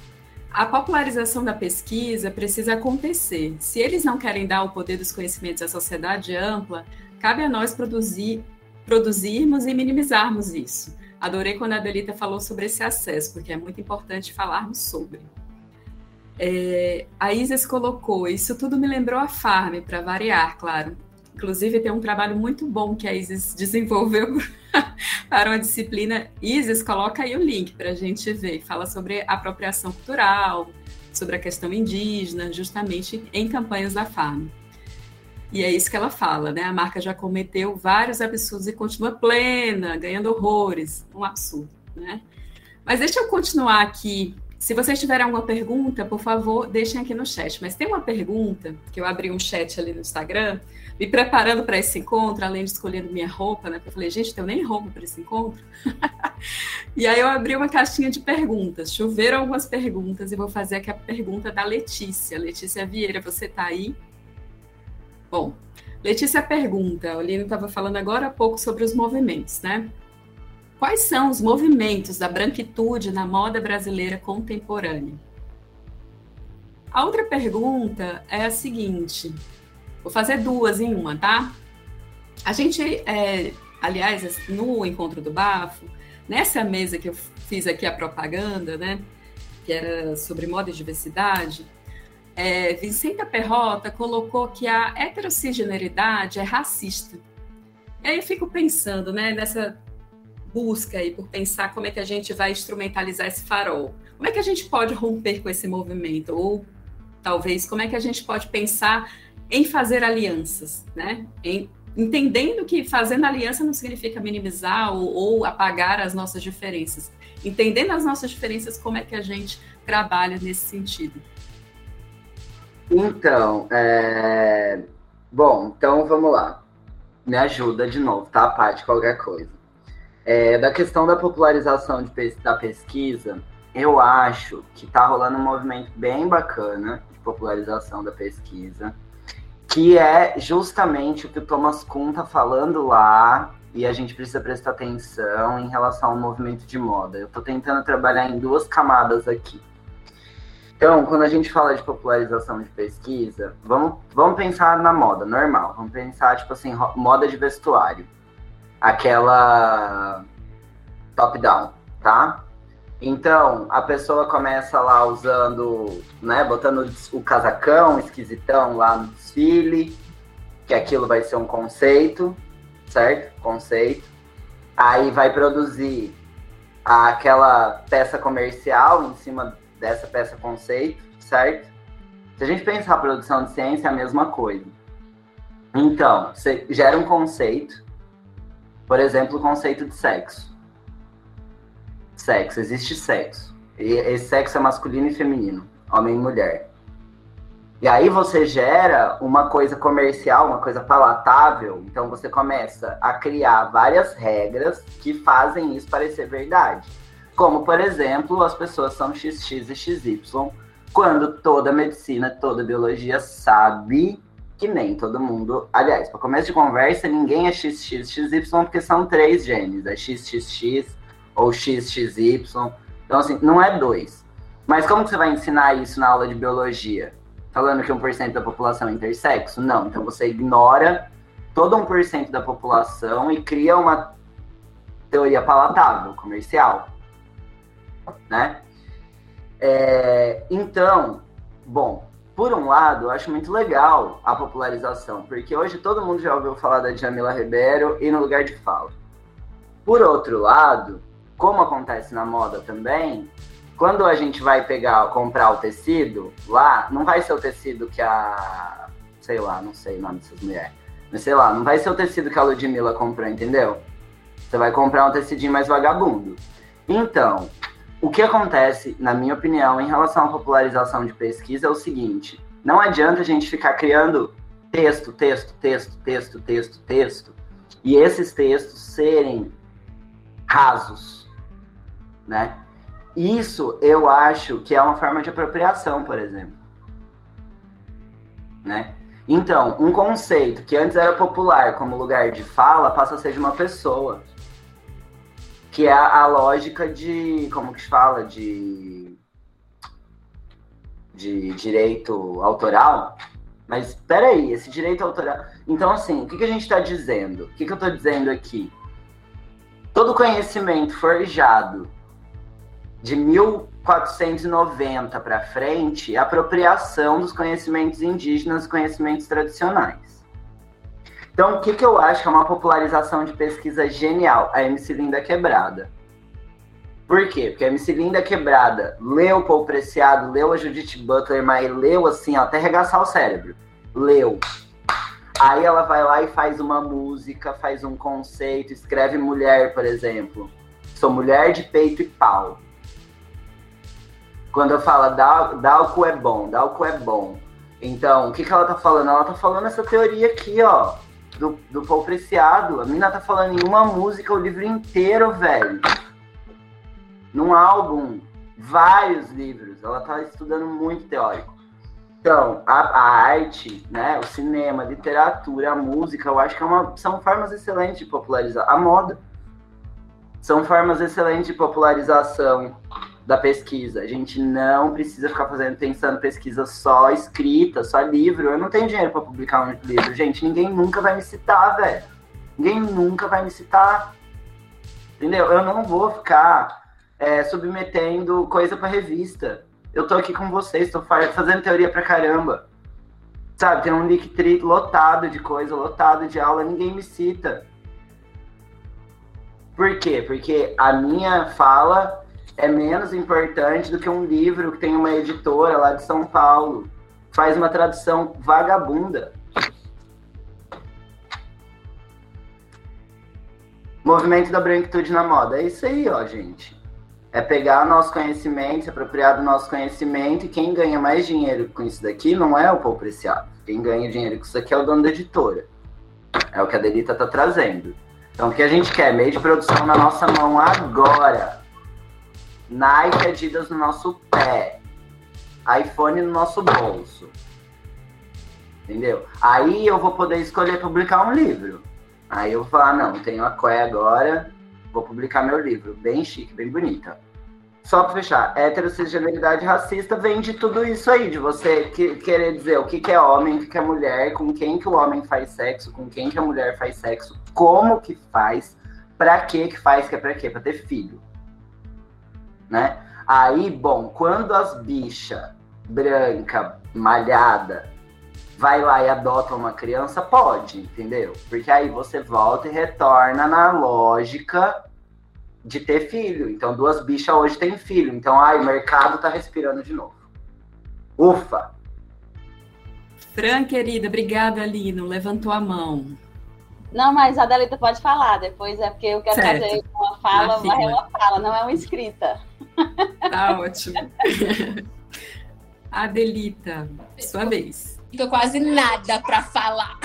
a popularização da pesquisa precisa acontecer. Se eles não querem dar o poder dos conhecimentos à sociedade ampla, cabe a nós produzir, produzirmos e minimizarmos isso. Adorei quando a Adelita falou sobre esse acesso, porque é muito importante falarmos sobre. É, a Isis colocou, isso tudo me lembrou a Farm, para variar, claro. Inclusive, tem um trabalho muito bom que a Isis desenvolveu para uma disciplina. Isis, coloca aí o link para a gente ver. Fala sobre apropriação cultural, sobre a questão indígena, justamente em campanhas da Farm. E é isso que ela fala, né? A marca já cometeu vários absurdos e continua plena, ganhando horrores. Um absurdo, né? Mas deixa eu continuar aqui. Se vocês tiverem alguma pergunta, por favor, deixem aqui no chat. Mas tem uma pergunta, que eu abri um chat ali no Instagram, me preparando para esse encontro, além de escolhendo minha roupa, né? Eu falei, gente, eu nem roupa para esse encontro. e aí eu abri uma caixinha de perguntas. Choveram algumas perguntas e vou fazer aqui a pergunta da Letícia. Letícia Vieira, você está aí? Bom, Letícia pergunta, o Lino estava falando agora há pouco sobre os movimentos, né? Quais são os movimentos da branquitude na moda brasileira contemporânea? A outra pergunta é a seguinte: vou fazer duas em uma, tá? A gente, é, aliás, no encontro do Bafo, nessa mesa que eu fiz aqui a propaganda, né? Que era sobre moda e diversidade, é, Vicenta Perrota colocou que a heterocisgeneridade é racista. E aí eu fico pensando, né, nessa busca aí por pensar como é que a gente vai instrumentalizar esse farol. Como é que a gente pode romper com esse movimento? Ou talvez como é que a gente pode pensar em fazer alianças, né? Em, entendendo que fazendo aliança não significa minimizar ou, ou apagar as nossas diferenças. Entendendo as nossas diferenças, como é que a gente trabalha nesse sentido. Então, é... bom, então vamos lá. Me ajuda de novo, tá, Paty? Qualquer coisa. É, da questão da popularização de, da pesquisa, eu acho que tá rolando um movimento bem bacana de popularização da pesquisa, que é justamente o que o Thomas Kuhn tá falando lá, e a gente precisa prestar atenção em relação ao movimento de moda. Eu tô tentando trabalhar em duas camadas aqui. Então, quando a gente fala de popularização de pesquisa, vamos, vamos pensar na moda, normal. Vamos pensar, tipo assim, moda de vestuário. Aquela top-down, tá? Então, a pessoa começa lá usando, né, botando o casacão esquisitão lá no desfile, que aquilo vai ser um conceito, certo? Conceito. Aí vai produzir aquela peça comercial em cima dessa peça conceito, certo? Se a gente pensar a produção de ciência, é a mesma coisa. Então, você gera um conceito, por exemplo, o conceito de sexo. Sexo, existe sexo. E esse sexo é masculino e feminino, homem e mulher. E aí você gera uma coisa comercial, uma coisa palatável, então você começa a criar várias regras que fazem isso parecer verdade. Como, por exemplo, as pessoas são XX e XY, quando toda medicina, toda biologia sabe que nem todo mundo. Aliás, para começo de conversa, ninguém é XX e XY porque são três genes, é XXX ou XXY. Então, assim, não é dois. Mas como que você vai ensinar isso na aula de biologia? Falando que 1% da população é intersexo? Não. Então você ignora todo 1% da população e cria uma teoria palatável, comercial né? É, então, bom, por um lado, eu acho muito legal a popularização, porque hoje todo mundo já ouviu falar da Jamila Ribeiro e no lugar de fala. Por outro lado, como acontece na moda também, quando a gente vai pegar, comprar o tecido lá, não vai ser o tecido que a. Sei lá, não sei o nome dessas mulheres. Mas sei lá, não vai ser o tecido que a Ludmilla comprou, entendeu? Você vai comprar um tecidinho mais vagabundo. Então, o que acontece, na minha opinião, em relação à popularização de pesquisa é o seguinte: não adianta a gente ficar criando texto, texto, texto, texto, texto, texto, e esses textos serem rasos, né? Isso eu acho que é uma forma de apropriação, por exemplo. Né? Então, um conceito que antes era popular como lugar de fala passa a ser de uma pessoa que é a, lógica de, como que se fala, de, de direito autoral. Mas peraí, esse direito autoral. Então, assim, o que, que a gente está dizendo? O que, que eu estou dizendo aqui? Todo conhecimento forjado de 1490 para frente é apropriação dos conhecimentos indígenas e conhecimentos tradicionais. Então, o que, que eu acho que é uma popularização de pesquisa genial? A MC Linda Quebrada. Por quê? Porque a MC Linda Quebrada leu Paul Preciado, leu a Judith Butler, mas leu assim, até regaçar o cérebro. Leu. Aí ela vai lá e faz uma música, faz um conceito, escreve mulher, por exemplo. Sou mulher de peito e pau. Quando eu falo dá, o cu é bom, dá o cu é bom. Então, o que, que ela tá falando? Ela tá falando essa teoria aqui, ó do, do Paul Preciado. A mina tá falando em uma música o livro inteiro, velho. Num álbum, vários livros. Ela tá estudando muito teórico. Então, a, a, arte, né, o cinema, a literatura, a música, eu acho que é uma, são formas excelentes de popularizar. A moda. São formas excelentes de popularização da pesquisa. A gente não precisa ficar fazendo, pensando pesquisa só escrita, só livro. Eu não tenho dinheiro para publicar um livro, gente. Ninguém nunca vai me citar, velho. Ninguém nunca vai me citar. Entendeu? Eu não vou ficar é, submetendo coisa para revista. Eu tô aqui com vocês, tô fazendo teoria pra caramba. Sabe, tem um Linktree lotado de coisa, lotado de aula, ninguém me cita. Por quê? Porque a minha fala é menos importante do que um livro que tem uma editora lá de São Paulo. Faz uma tradução vagabunda. Movimento da branquitude na moda. É isso aí, ó, gente. É pegar nosso conhecimento, se apropriar do nosso conhecimento, e quem ganha mais dinheiro com isso daqui não é o Paul Preciado. Quem ganha dinheiro com isso aqui é o dono da editora. É o que a Delita tá trazendo. Então, o que a gente quer? Meio de produção na nossa mão agora. Nike Adidas no nosso pé, iPhone no nosso bolso. Entendeu? Aí eu vou poder escolher publicar um livro. Aí eu vou falar, não, tenho a Coé agora, vou publicar meu livro. Bem chique, bem bonita. Só para fechar, heterossexualidade racista vem de tudo isso aí, de você que, querer dizer o que, que é homem, o que, que é mulher, com quem que o homem faz sexo, com quem que a mulher faz sexo, como que faz, para que que faz, que é para quê? Para ter filho né? Aí, bom, quando as bichas branca, malhada, vai lá e adota uma criança, pode, entendeu? Porque aí você volta e retorna na lógica de ter filho. Então, duas bichas hoje têm filho. Então, ai, o mercado tá respirando de novo. Ufa! Fran, querida, obrigada, Lino. Levantou a mão. Não, mas a Delita pode falar, depois é porque eu quero certo. fazer uma fala, uma, uma fala, não é uma escrita. Tá ótimo. Adelita, sua vez. Fica quase nada para falar.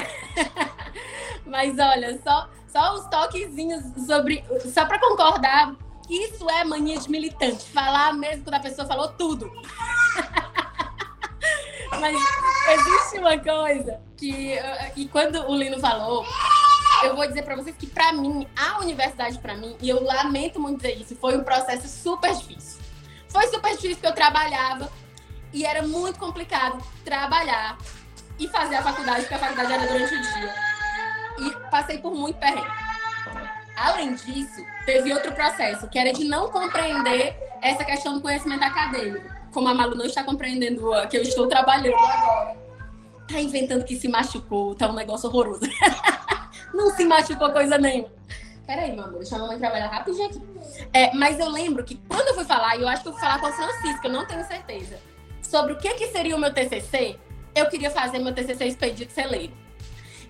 Mas olha, só, só uns toquezinhos sobre. Só para concordar, isso é mania de militante. Falar mesmo quando a pessoa falou tudo. Mas existe uma coisa que. E quando o Lino falou eu vou dizer para vocês que para mim, a universidade para mim, e eu lamento muito dizer isso, foi um processo super difícil. Foi super difícil porque eu trabalhava e era muito complicado trabalhar e fazer a faculdade, porque a faculdade era durante o dia. E passei por muito perrengue. Além disso, teve outro processo, que era de não compreender essa questão do conhecimento acadêmico. Como a Malu não está compreendendo que eu estou trabalhando agora. Tá inventando que se machucou, tá um negócio horroroso. não se machucou coisa nenhuma. Peraí, meu amor, deixa a mamãe trabalhar rapidinho aqui. É, mas eu lembro que quando eu fui falar, e eu acho que eu fui falar com a Francisca, eu não tenho certeza, sobre o que, que seria o meu TCC, eu queria fazer meu TCC expedito celeiro.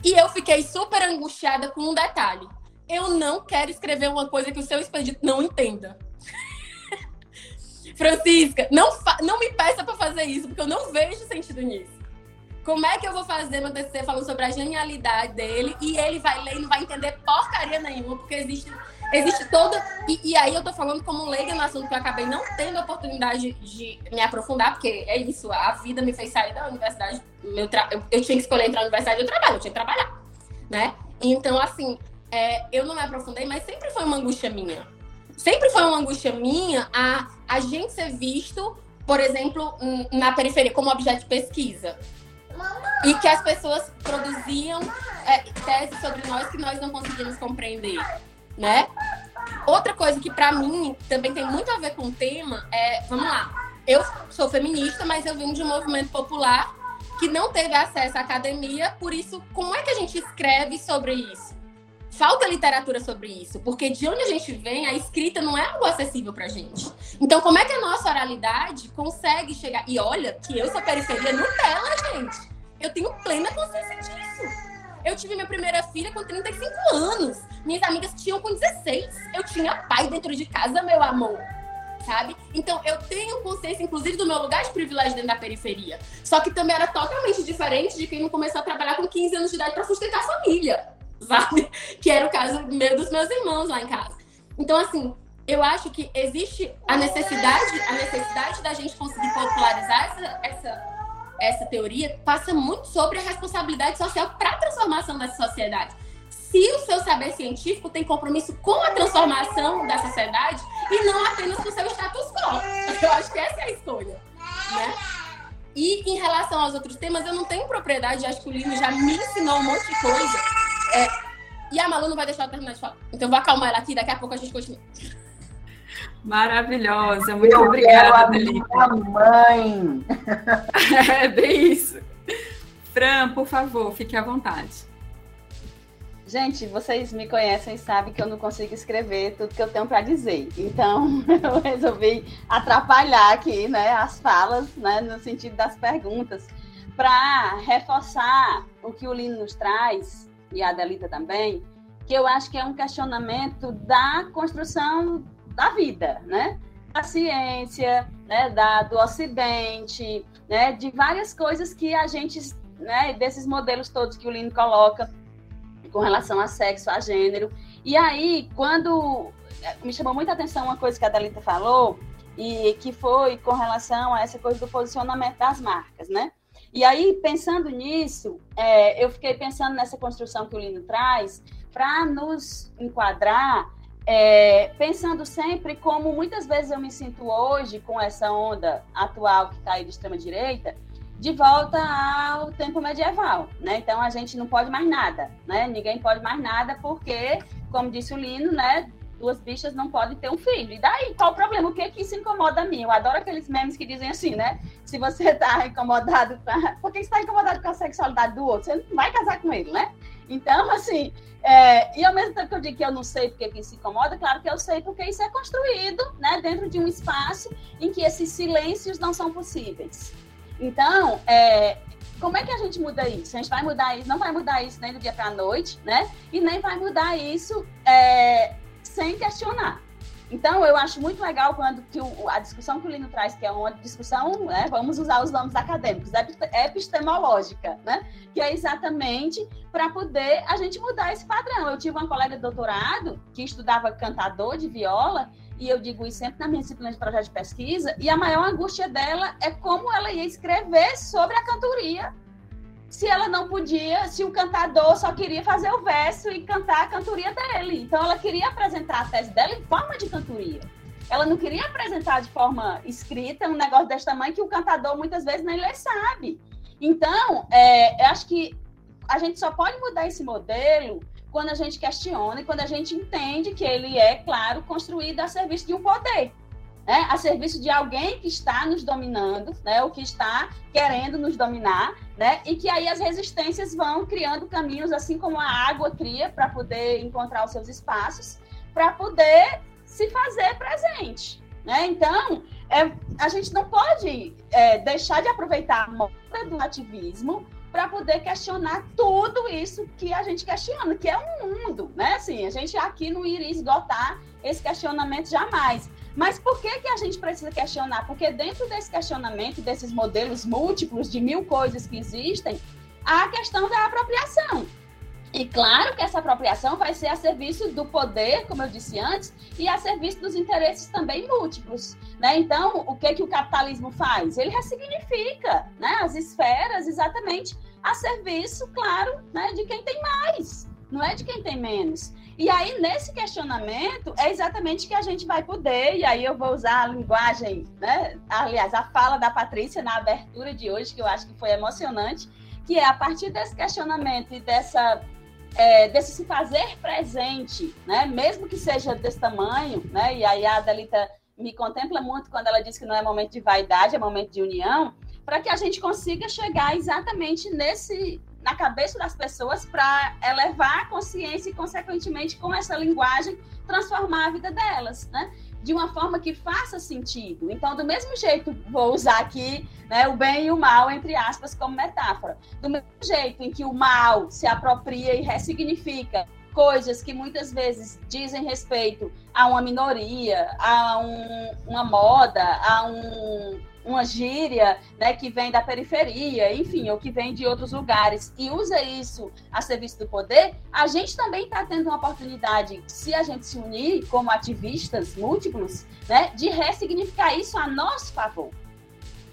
E eu fiquei super angustiada com um detalhe. Eu não quero escrever uma coisa que o seu expedito não entenda. Francisca, não, não me peça para fazer isso, porque eu não vejo sentido nisso. Como é que eu vou fazer meu TCC falando sobre a genialidade dele e ele vai ler e não vai entender porcaria nenhuma, porque existe, existe toda. E, e aí eu tô falando como leiga no assunto que eu acabei não tendo a oportunidade de me aprofundar, porque é isso, a vida me fez sair da universidade. Meu tra... eu, eu tinha que escolher entrar na universidade, eu trabalho, eu tinha que trabalhar, né? Então, assim, é, eu não me aprofundei, mas sempre foi uma angústia minha. Sempre foi uma angústia minha a, a gente ser visto, por exemplo, na periferia como objeto de pesquisa. E que as pessoas produziam é, teses sobre nós que nós não conseguimos compreender, né? Outra coisa que para mim também tem muito a ver com o tema é, vamos lá, eu sou feminista, mas eu vim de um movimento popular que não teve acesso à academia, por isso, como é que a gente escreve sobre isso? Falta literatura sobre isso, porque de onde a gente vem, a escrita não é algo acessível pra gente. Então, como é que a nossa oralidade consegue chegar? E olha, que eu sou periferia Nutella, gente. Eu tenho plena consciência disso. Eu tive minha primeira filha com 35 anos. Minhas amigas tinham com 16. Eu tinha pai dentro de casa, meu amor. Sabe? Então eu tenho consciência, inclusive, do meu lugar de privilégio dentro da periferia. Só que também era totalmente diferente de quem não começou a trabalhar com 15 anos de idade para sustentar a família. Sabe? Que era o caso meu, dos meus irmãos lá em casa. Então, assim, eu acho que existe a necessidade, a necessidade da gente conseguir popularizar essa, essa essa teoria passa muito sobre a responsabilidade social para a transformação dessa sociedade. Se o seu saber científico tem compromisso com a transformação da sociedade e não apenas com o seu status quo. Eu acho que essa é a escolha. Né? E em relação aos outros temas, eu não tenho propriedade, acho que o Lino já me ensinou um monte de coisa. É, e a Malu não vai deixar eu terminar de falar. Então eu vou acalmar ela aqui, daqui a pouco a gente continua. Maravilhosa, muito eu obrigada, Felipe. mãe! é bem isso. Fran, por favor, fique à vontade. Gente, vocês me conhecem e sabem que eu não consigo escrever tudo que eu tenho para dizer. Então, eu resolvi atrapalhar aqui, né, as falas, né, no sentido das perguntas, para reforçar o que o Lino nos traz e a Adelita também, que eu acho que é um questionamento da construção da vida, né? Da ciência, né? Da, do Ocidente, né? De várias coisas que a gente, né? Desses modelos todos que o Lino coloca com relação a sexo, a gênero. E aí, quando me chamou muita atenção uma coisa que a Dalita falou, e que foi com relação a essa coisa do posicionamento das marcas, né? E aí, pensando nisso, é, eu fiquei pensando nessa construção que o Lino traz para nos enquadrar é, pensando sempre como muitas vezes eu me sinto hoje com essa onda atual que está aí de extrema direita, de volta ao tempo medieval, né? Então a gente não pode mais nada, né? Ninguém pode mais nada porque, como disse o Lino, né? Duas bichas não podem ter um filho. E daí, qual o problema? O que é que isso incomoda a mim? Eu adoro aqueles memes que dizem assim, né? Se você está incomodado, pra... por que você está incomodado com a sexualidade do outro? Você não vai casar com ele, né? Então, assim, é, e ao mesmo tempo que eu digo que eu não sei porque que se incomoda, claro que eu sei porque isso é construído né, dentro de um espaço em que esses silêncios não são possíveis. Então, é, como é que a gente muda isso? A gente vai mudar isso, não vai mudar isso nem do dia para a noite, né? E nem vai mudar isso é, sem questionar. Então, eu acho muito legal quando que o, a discussão que o Lino traz, que é uma discussão, né, vamos usar os nomes acadêmicos, epistemológica, né, que é exatamente para poder a gente mudar esse padrão. Eu tive uma colega de doutorado que estudava cantador de viola, e eu digo isso sempre na minha disciplina de projeto de pesquisa, e a maior angústia dela é como ela ia escrever sobre a cantoria se ela não podia, se o cantador só queria fazer o verso e cantar a cantoria dele. Então ela queria apresentar a tese dela em forma de cantoria. Ela não queria apresentar de forma escrita um negócio desse tamanho que o cantador muitas vezes nem lhe sabe. Então, é, eu acho que a gente só pode mudar esse modelo quando a gente questiona e quando a gente entende que ele é, claro, construído a serviço de um poder né, a serviço de alguém que está nos dominando, né, ou que está querendo nos dominar, né, e que aí as resistências vão criando caminhos, assim como a água cria, para poder encontrar os seus espaços, para poder se fazer presente. Né? Então, é, a gente não pode é, deixar de aproveitar a moda do ativismo para poder questionar tudo isso que a gente questiona, que é um mundo, né? Assim, a gente aqui não iria esgotar esse questionamento jamais. Mas por que, que a gente precisa questionar? Porque dentro desse questionamento, desses modelos múltiplos de mil coisas que existem, há a questão da apropriação. E claro que essa apropriação vai ser a serviço do poder, como eu disse antes, e a serviço dos interesses também múltiplos. Né? Então, o que, que o capitalismo faz? Ele ressignifica né, as esferas exatamente a serviço, claro, né, de quem tem mais. não é de quem tem menos. E aí, nesse questionamento, é exatamente que a gente vai poder, e aí eu vou usar a linguagem, né? Aliás, a fala da Patrícia na abertura de hoje, que eu acho que foi emocionante, que é a partir desse questionamento e dessa é, desse se fazer presente, né? Mesmo que seja desse tamanho, né? E aí a Adelita me contempla muito quando ela diz que não é momento de vaidade, é momento de união, para que a gente consiga chegar exatamente nesse na cabeça das pessoas para elevar a consciência e, consequentemente, com essa linguagem, transformar a vida delas, né? De uma forma que faça sentido. Então, do mesmo jeito, vou usar aqui né, o bem e o mal, entre aspas, como metáfora. Do mesmo jeito em que o mal se apropria e ressignifica coisas que muitas vezes dizem respeito a uma minoria, a um, uma moda, a um, uma gíria né, que vem da periferia, enfim, ou que vem de outros lugares, e usa isso a serviço do poder, a gente também está tendo uma oportunidade, se a gente se unir como ativistas múltiplos, né, de ressignificar isso a nosso favor.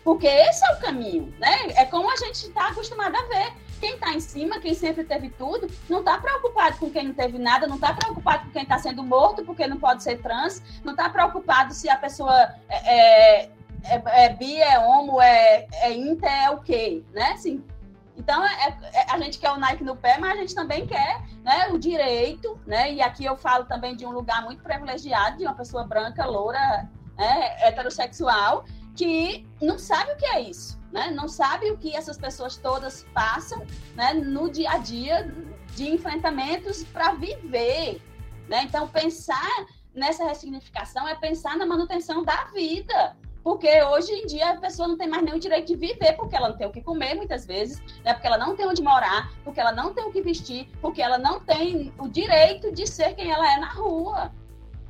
Porque esse é o caminho, né? É como a gente está acostumado a ver. Quem está em cima, quem sempre teve tudo, não está preocupado com quem não teve nada, não está preocupado com quem está sendo morto porque não pode ser trans, não está preocupado se a pessoa é, é é, é bi, é homo, é, é inter, é o quê, né? Assim, então, é, é, a gente quer o Nike no pé, mas a gente também quer né, o direito, né? E aqui eu falo também de um lugar muito privilegiado, de uma pessoa branca, loura, né, heterossexual, que não sabe o que é isso, né? Não sabe o que essas pessoas todas passam né, no dia a dia de enfrentamentos para viver, né? Então, pensar nessa ressignificação é pensar na manutenção da vida, porque hoje em dia a pessoa não tem mais nenhum direito de viver, porque ela não tem o que comer muitas vezes, né? porque ela não tem onde morar, porque ela não tem o que vestir, porque ela não tem o direito de ser quem ela é na rua.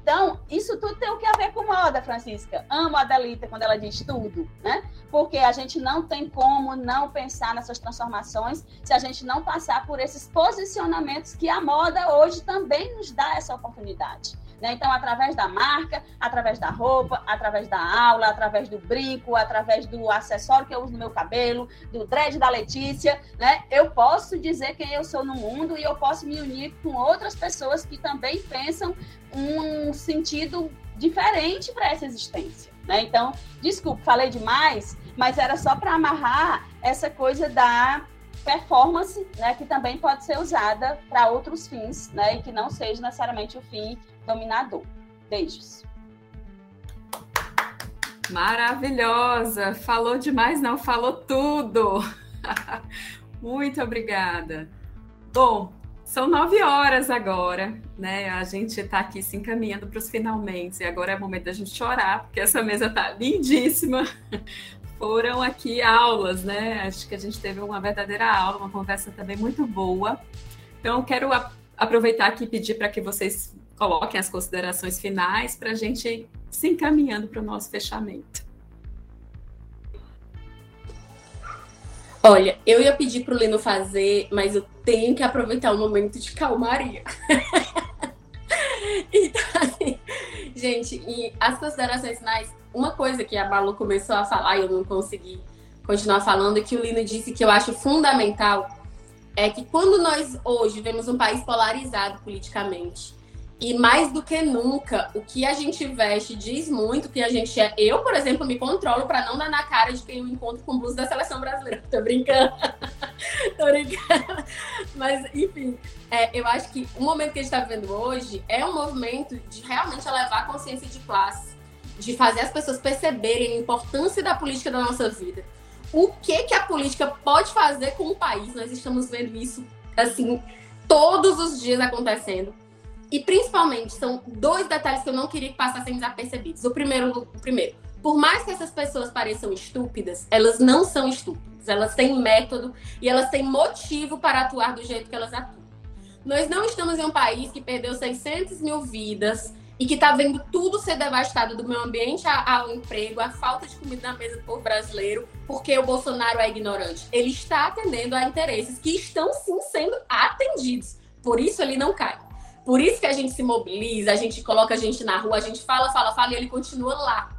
Então, isso tudo tem o que a ver com moda, Francisca. Amo a Adelita quando ela diz tudo, né? Porque a gente não tem como não pensar nessas transformações se a gente não passar por esses posicionamentos que a moda hoje também nos dá essa oportunidade. Né? Então, através da marca, através da roupa, através da aula, através do brinco, através do acessório que eu uso no meu cabelo, do dread da Letícia, né? eu posso dizer quem eu sou no mundo e eu posso me unir com outras pessoas que também pensam um sentido diferente para essa existência. Né? Então, desculpe, falei demais, mas era só para amarrar essa coisa da performance, né, que também pode ser usada para outros fins, né, e que não seja necessariamente o fim dominador. Beijos. Maravilhosa! Falou demais, não, falou tudo! Muito obrigada. Bom, são nove horas agora, né? A gente está aqui se encaminhando para os finalmente. E agora é o momento da gente chorar, porque essa mesa está lindíssima. Foram aqui aulas, né? Acho que a gente teve uma verdadeira aula, uma conversa também muito boa. Então, quero aproveitar aqui e pedir para que vocês coloquem as considerações finais para a gente se encaminhando para o nosso fechamento. Olha, eu ia pedir para o Lino fazer, mas eu tenho que aproveitar o momento de calmaria. então, gente, e as considerações finais, uma coisa que a Balu começou a falar e eu não consegui continuar falando, que o Lino disse que eu acho fundamental, é que quando nós hoje vemos um país polarizado politicamente, e mais do que nunca, o que a gente veste diz muito que a gente é. Eu, por exemplo, me controlo para não dar na cara de quem eu encontro com blusa da seleção brasileira. Tô brincando. Tô brincando. Mas, enfim, é, eu acho que o momento que a gente está vivendo hoje é um movimento de realmente elevar a consciência de classe, de fazer as pessoas perceberem a importância da política da nossa vida. O que, que a política pode fazer com o país? Nós estamos vendo isso, assim, todos os dias acontecendo e principalmente, são dois detalhes que eu não queria que passassem desapercebidos. O primeiro, o primeiro, por mais que essas pessoas pareçam estúpidas, elas não são estúpidas. Elas têm método e elas têm motivo para atuar do jeito que elas atuam. Nós não estamos em um país que perdeu 600 mil vidas e que está vendo tudo ser devastado do meio ambiente ao emprego, a falta de comida na mesa do povo brasileiro, porque o Bolsonaro é ignorante. Ele está atendendo a interesses que estão sim sendo atendidos. Por isso ele não cai. Por isso que a gente se mobiliza, a gente coloca a gente na rua, a gente fala, fala, fala e ele continua lá.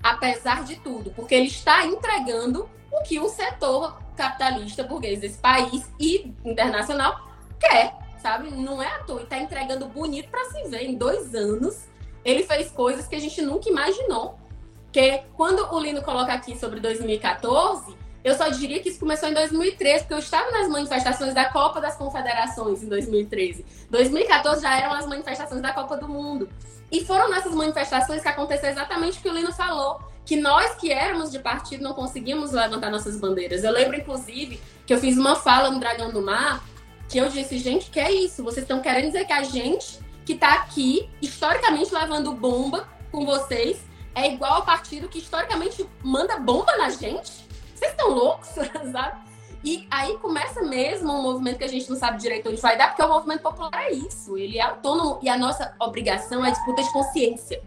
Apesar de tudo, porque ele está entregando o que o setor capitalista burguês desse país e internacional quer, sabe? Não é à toa. E tá entregando bonito para se ver. Em dois anos, ele fez coisas que a gente nunca imaginou. Porque quando o Lino coloca aqui sobre 2014, eu só diria que isso começou em 2013, porque eu estava nas manifestações da Copa das Confederações em 2013. 2014 já eram as manifestações da Copa do Mundo. E foram nessas manifestações que aconteceu exatamente o que o Lino falou, que nós que éramos de partido não conseguimos levantar nossas bandeiras. Eu lembro, inclusive, que eu fiz uma fala no Dragão do Mar, que eu disse, gente, que é isso? Vocês estão querendo dizer que a gente que está aqui, historicamente levando bomba com vocês, é igual ao partido que historicamente manda bomba na gente? Vocês estão loucos, sabe? E aí começa mesmo um movimento que a gente não sabe direito onde vai dar, porque o movimento popular é isso, ele é autônomo e a nossa obrigação é disputa de consciência.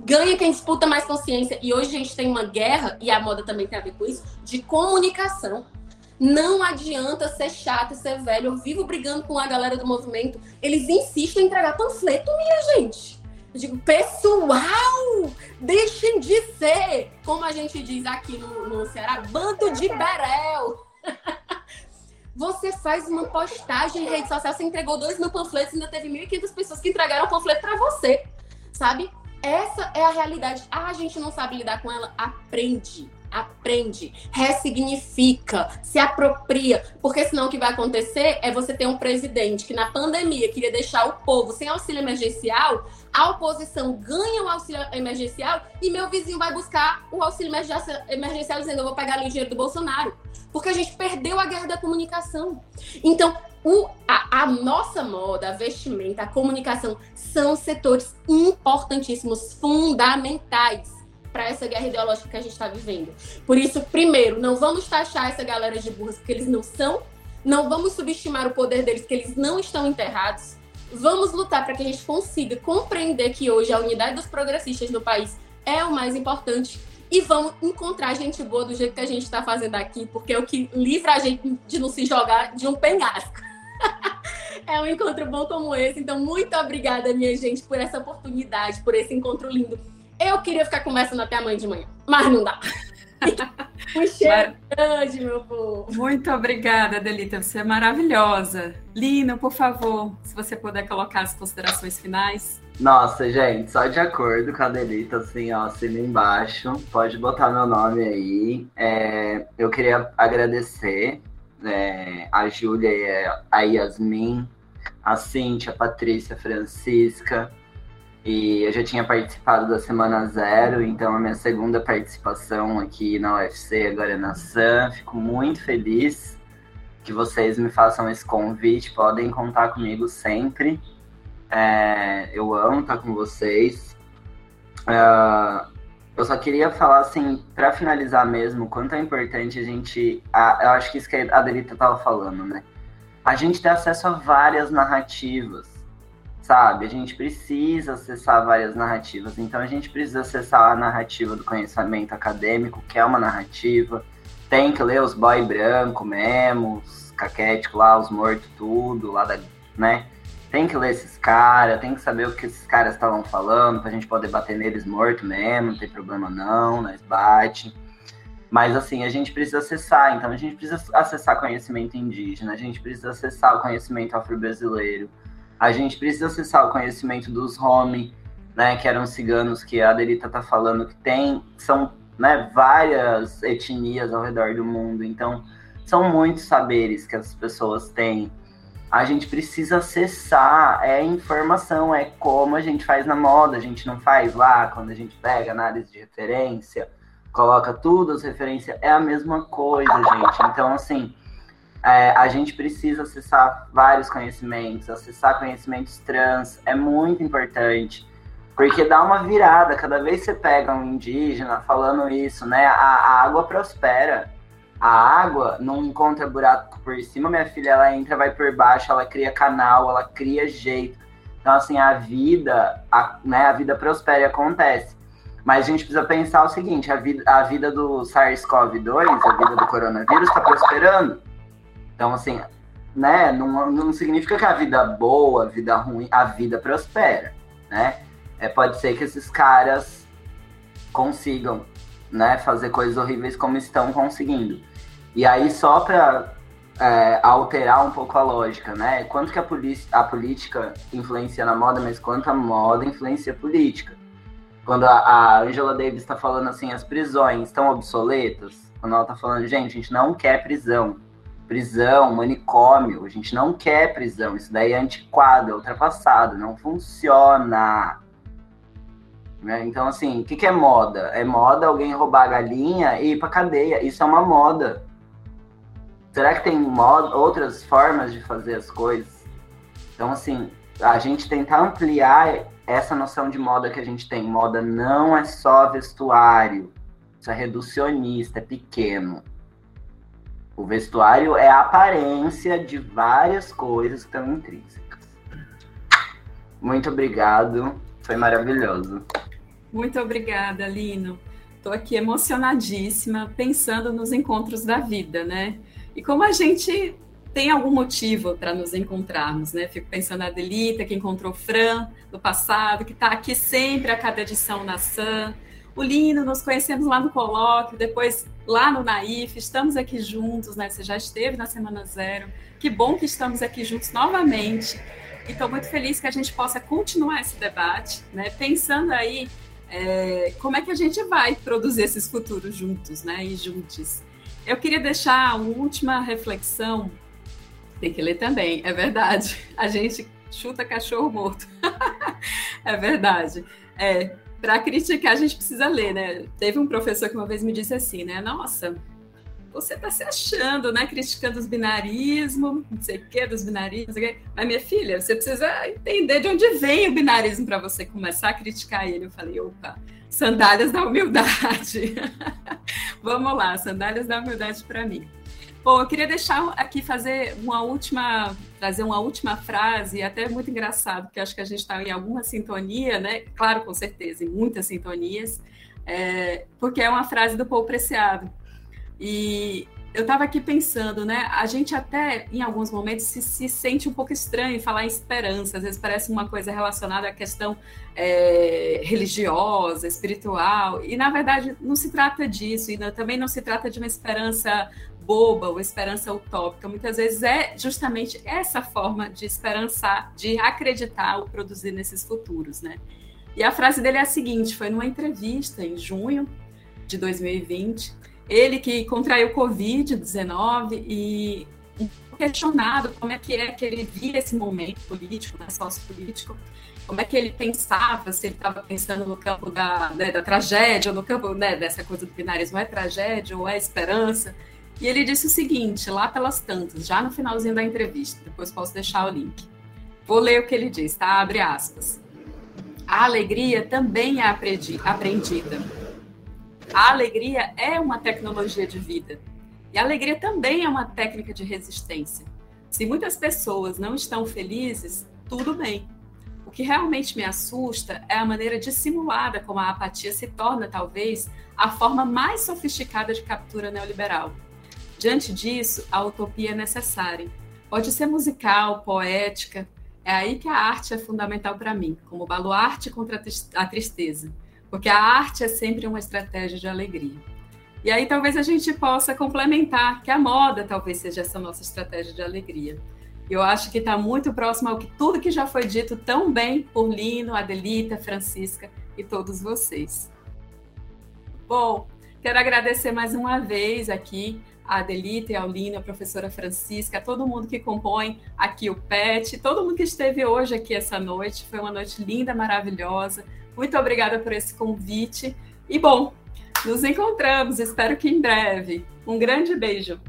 Ganha quem disputa mais consciência. E hoje a gente tem uma guerra, e a moda também tem a ver com isso, de comunicação. Não adianta ser chato ser velho. Eu vivo brigando com a galera do movimento. Eles insistem em entregar panfleto, minha gente. Eu digo, pessoal, deixem de ser, como a gente diz aqui no, no Ceará, bando de berel. Você faz uma postagem em rede social, você entregou dois mil panfletos, ainda teve 1.500 pessoas que entregaram panfleto para você, sabe? Essa é a realidade. Ah, a gente não sabe lidar com ela. Aprende aprende, ressignifica, se apropria, porque senão o que vai acontecer é você ter um presidente que na pandemia queria deixar o povo sem auxílio emergencial, a oposição ganha o auxílio emergencial e meu vizinho vai buscar o auxílio emergencial dizendo eu vou pegar ali o dinheiro do Bolsonaro, porque a gente perdeu a guerra da comunicação. Então, o, a, a, nossa moda, a vestimenta, a comunicação são setores importantíssimos, fundamentais para essa guerra ideológica que a gente está vivendo. Por isso, primeiro, não vamos taxar essa galera de burros porque eles não são, não vamos subestimar o poder deles porque eles não estão enterrados. Vamos lutar para que a gente consiga compreender que hoje a unidade dos progressistas no país é o mais importante e vamos encontrar gente boa do jeito que a gente está fazendo aqui, porque é o que livra a gente de não se jogar de um penhasco. é um encontro bom como esse. Então, muito obrigada, minha gente, por essa oportunidade, por esse encontro lindo. Eu queria ficar conversando até amanhã de manhã, mas não dá. um cheiro grande, meu povo. Muito obrigada, Delita. Você é maravilhosa. Lino, por favor, se você puder colocar as considerações finais. Nossa, gente, só de acordo com a Delita, assim, ó, assina embaixo. Pode botar meu nome aí. É, eu queria agradecer é, a Júlia, a Yasmin, a Cíntia, a Patrícia, a Francisca, e eu já tinha participado da Semana Zero, então a minha segunda participação aqui na UFC, agora na SAM. Fico muito feliz que vocês me façam esse convite, podem contar comigo sempre. É, eu amo estar com vocês. Uh, eu só queria falar, assim, para finalizar mesmo, quanto é importante a gente. A, eu acho que isso que a Adelita estava falando, né? A gente ter acesso a várias narrativas sabe? A gente precisa acessar várias narrativas. Então a gente precisa acessar a narrativa do conhecimento acadêmico, que é uma narrativa. Tem que ler os boy branco mesmo, os caquéticos lá, os mortos tudo, lá da, né? Tem que ler esses caras, tem que saber o que esses caras estavam falando, pra gente poder bater neles morto mesmo, não tem problema não, nós bate. Mas assim, a gente precisa acessar, então a gente precisa acessar conhecimento indígena, a gente precisa acessar o conhecimento afro-brasileiro, a gente precisa acessar o conhecimento dos Romi, né, que eram ciganos que a Adelita está falando que tem, são né, várias etnias ao redor do mundo, então são muitos saberes que as pessoas têm. A gente precisa acessar, é informação, é como a gente faz na moda, a gente não faz lá quando a gente pega análise de referência, coloca tudo as referências, é a mesma coisa, gente. Então, assim, é, a gente precisa acessar vários conhecimentos, acessar conhecimentos trans é muito importante, porque dá uma virada. Cada vez que você pega um indígena falando isso, né? A, a água prospera. A água não encontra buraco por cima, minha filha, ela entra, vai por baixo, ela cria canal, ela cria jeito. Então, assim, a vida, a, né, a vida prospera e acontece. Mas a gente precisa pensar o seguinte: a vida, a vida do SARS-CoV-2, a vida do coronavírus, está prosperando então, assim, né, não, não significa que a vida boa, a vida ruim, a vida prospera, né? É, pode ser que esses caras consigam, né, fazer coisas horríveis como estão conseguindo. E aí, só para é, alterar um pouco a lógica, né? Quanto que a, a política influencia na moda, mas quanto a moda influencia a política. Quando a, a Angela Davis está falando assim, as prisões estão obsoletas, quando ela está falando, gente, a gente não quer prisão. Prisão, manicômio, a gente não quer prisão. Isso daí é antiquado, é ultrapassado, não funciona. Né? Então, assim, o que, que é moda? É moda alguém roubar a galinha e ir pra cadeia. Isso é uma moda. Será que tem moda, outras formas de fazer as coisas? Então, assim, a gente tentar ampliar essa noção de moda que a gente tem. Moda não é só vestuário. Isso é reducionista, é pequeno. O vestuário é a aparência de várias coisas que estão intrínsecas. Muito obrigado. Foi maravilhoso. Muito obrigada, Lino. Estou aqui emocionadíssima, pensando nos encontros da vida, né? E como a gente tem algum motivo para nos encontrarmos, né? Fico pensando na Delita, que encontrou o Fran no passado, que está aqui sempre a cada edição na SAM. O Lino, nos conhecemos lá no colóquio, depois lá no Naif, estamos aqui juntos, né? Você já esteve na Semana Zero. Que bom que estamos aqui juntos novamente. E estou muito feliz que a gente possa continuar esse debate, né? Pensando aí é, como é que a gente vai produzir esses futuros juntos, né? E juntos. Eu queria deixar uma última reflexão. Tem que ler também, é verdade. A gente chuta cachorro morto. é verdade. É, para criticar, a gente precisa ler, né? Teve um professor que uma vez me disse assim, né? Nossa, você está se achando, né? Criticando os binarismos, não sei o quê, dos binarismos. Mas, minha filha, você precisa entender de onde vem o binarismo para você começar a criticar ele. Eu falei, opa, sandálias da humildade. Vamos lá, sandálias da humildade para mim. Bom, eu queria deixar aqui fazer uma última, trazer uma última frase, até muito engraçado, porque acho que a gente está em alguma sintonia, né? Claro, com certeza, em muitas sintonias, é, porque é uma frase do Paul Preciado e eu estava aqui pensando, né? A gente até, em alguns momentos, se, se, sente um pouco estranho falar em esperança. Às vezes parece uma coisa relacionada à questão é, religiosa, espiritual. E, na verdade, não se trata disso. E também não se trata de uma esperança boba ou esperança utópica. Muitas vezes é justamente essa forma de esperançar, de acreditar ou produzir nesses futuros, né? E a frase dele é a seguinte: foi numa entrevista em junho de 2020 ele que contraiu Covid-19 e questionado como é que é que ele via esse momento político, né, sociopolítico, como é que ele pensava, se ele estava pensando no campo da, né, da tragédia, no campo né, dessa coisa do binarismo, é tragédia ou é esperança. E ele disse o seguinte, lá pelas tantas, já no finalzinho da entrevista, depois posso deixar o link. Vou ler o que ele diz, tá? Abre aspas. A alegria também é aprendida a alegria é uma tecnologia de vida. E a alegria também é uma técnica de resistência. Se muitas pessoas não estão felizes, tudo bem. O que realmente me assusta é a maneira dissimulada como a apatia se torna, talvez, a forma mais sofisticada de captura neoliberal. Diante disso, a utopia é necessária. Pode ser musical, poética. É aí que a arte é fundamental para mim, como baluarte contra a tristeza porque a arte é sempre uma estratégia de alegria. E aí talvez a gente possa complementar que a moda talvez seja essa nossa estratégia de alegria. Eu acho que está muito próximo ao que tudo que já foi dito tão bem por Lino, Adelita, Francisca e todos vocês. Bom, quero agradecer mais uma vez aqui a Adelita e ao Lino, a professora Francisca, a todo mundo que compõe aqui o PET, todo mundo que esteve hoje aqui essa noite. Foi uma noite linda, maravilhosa. Muito obrigada por esse convite. E bom, nos encontramos, espero que em breve. Um grande beijo.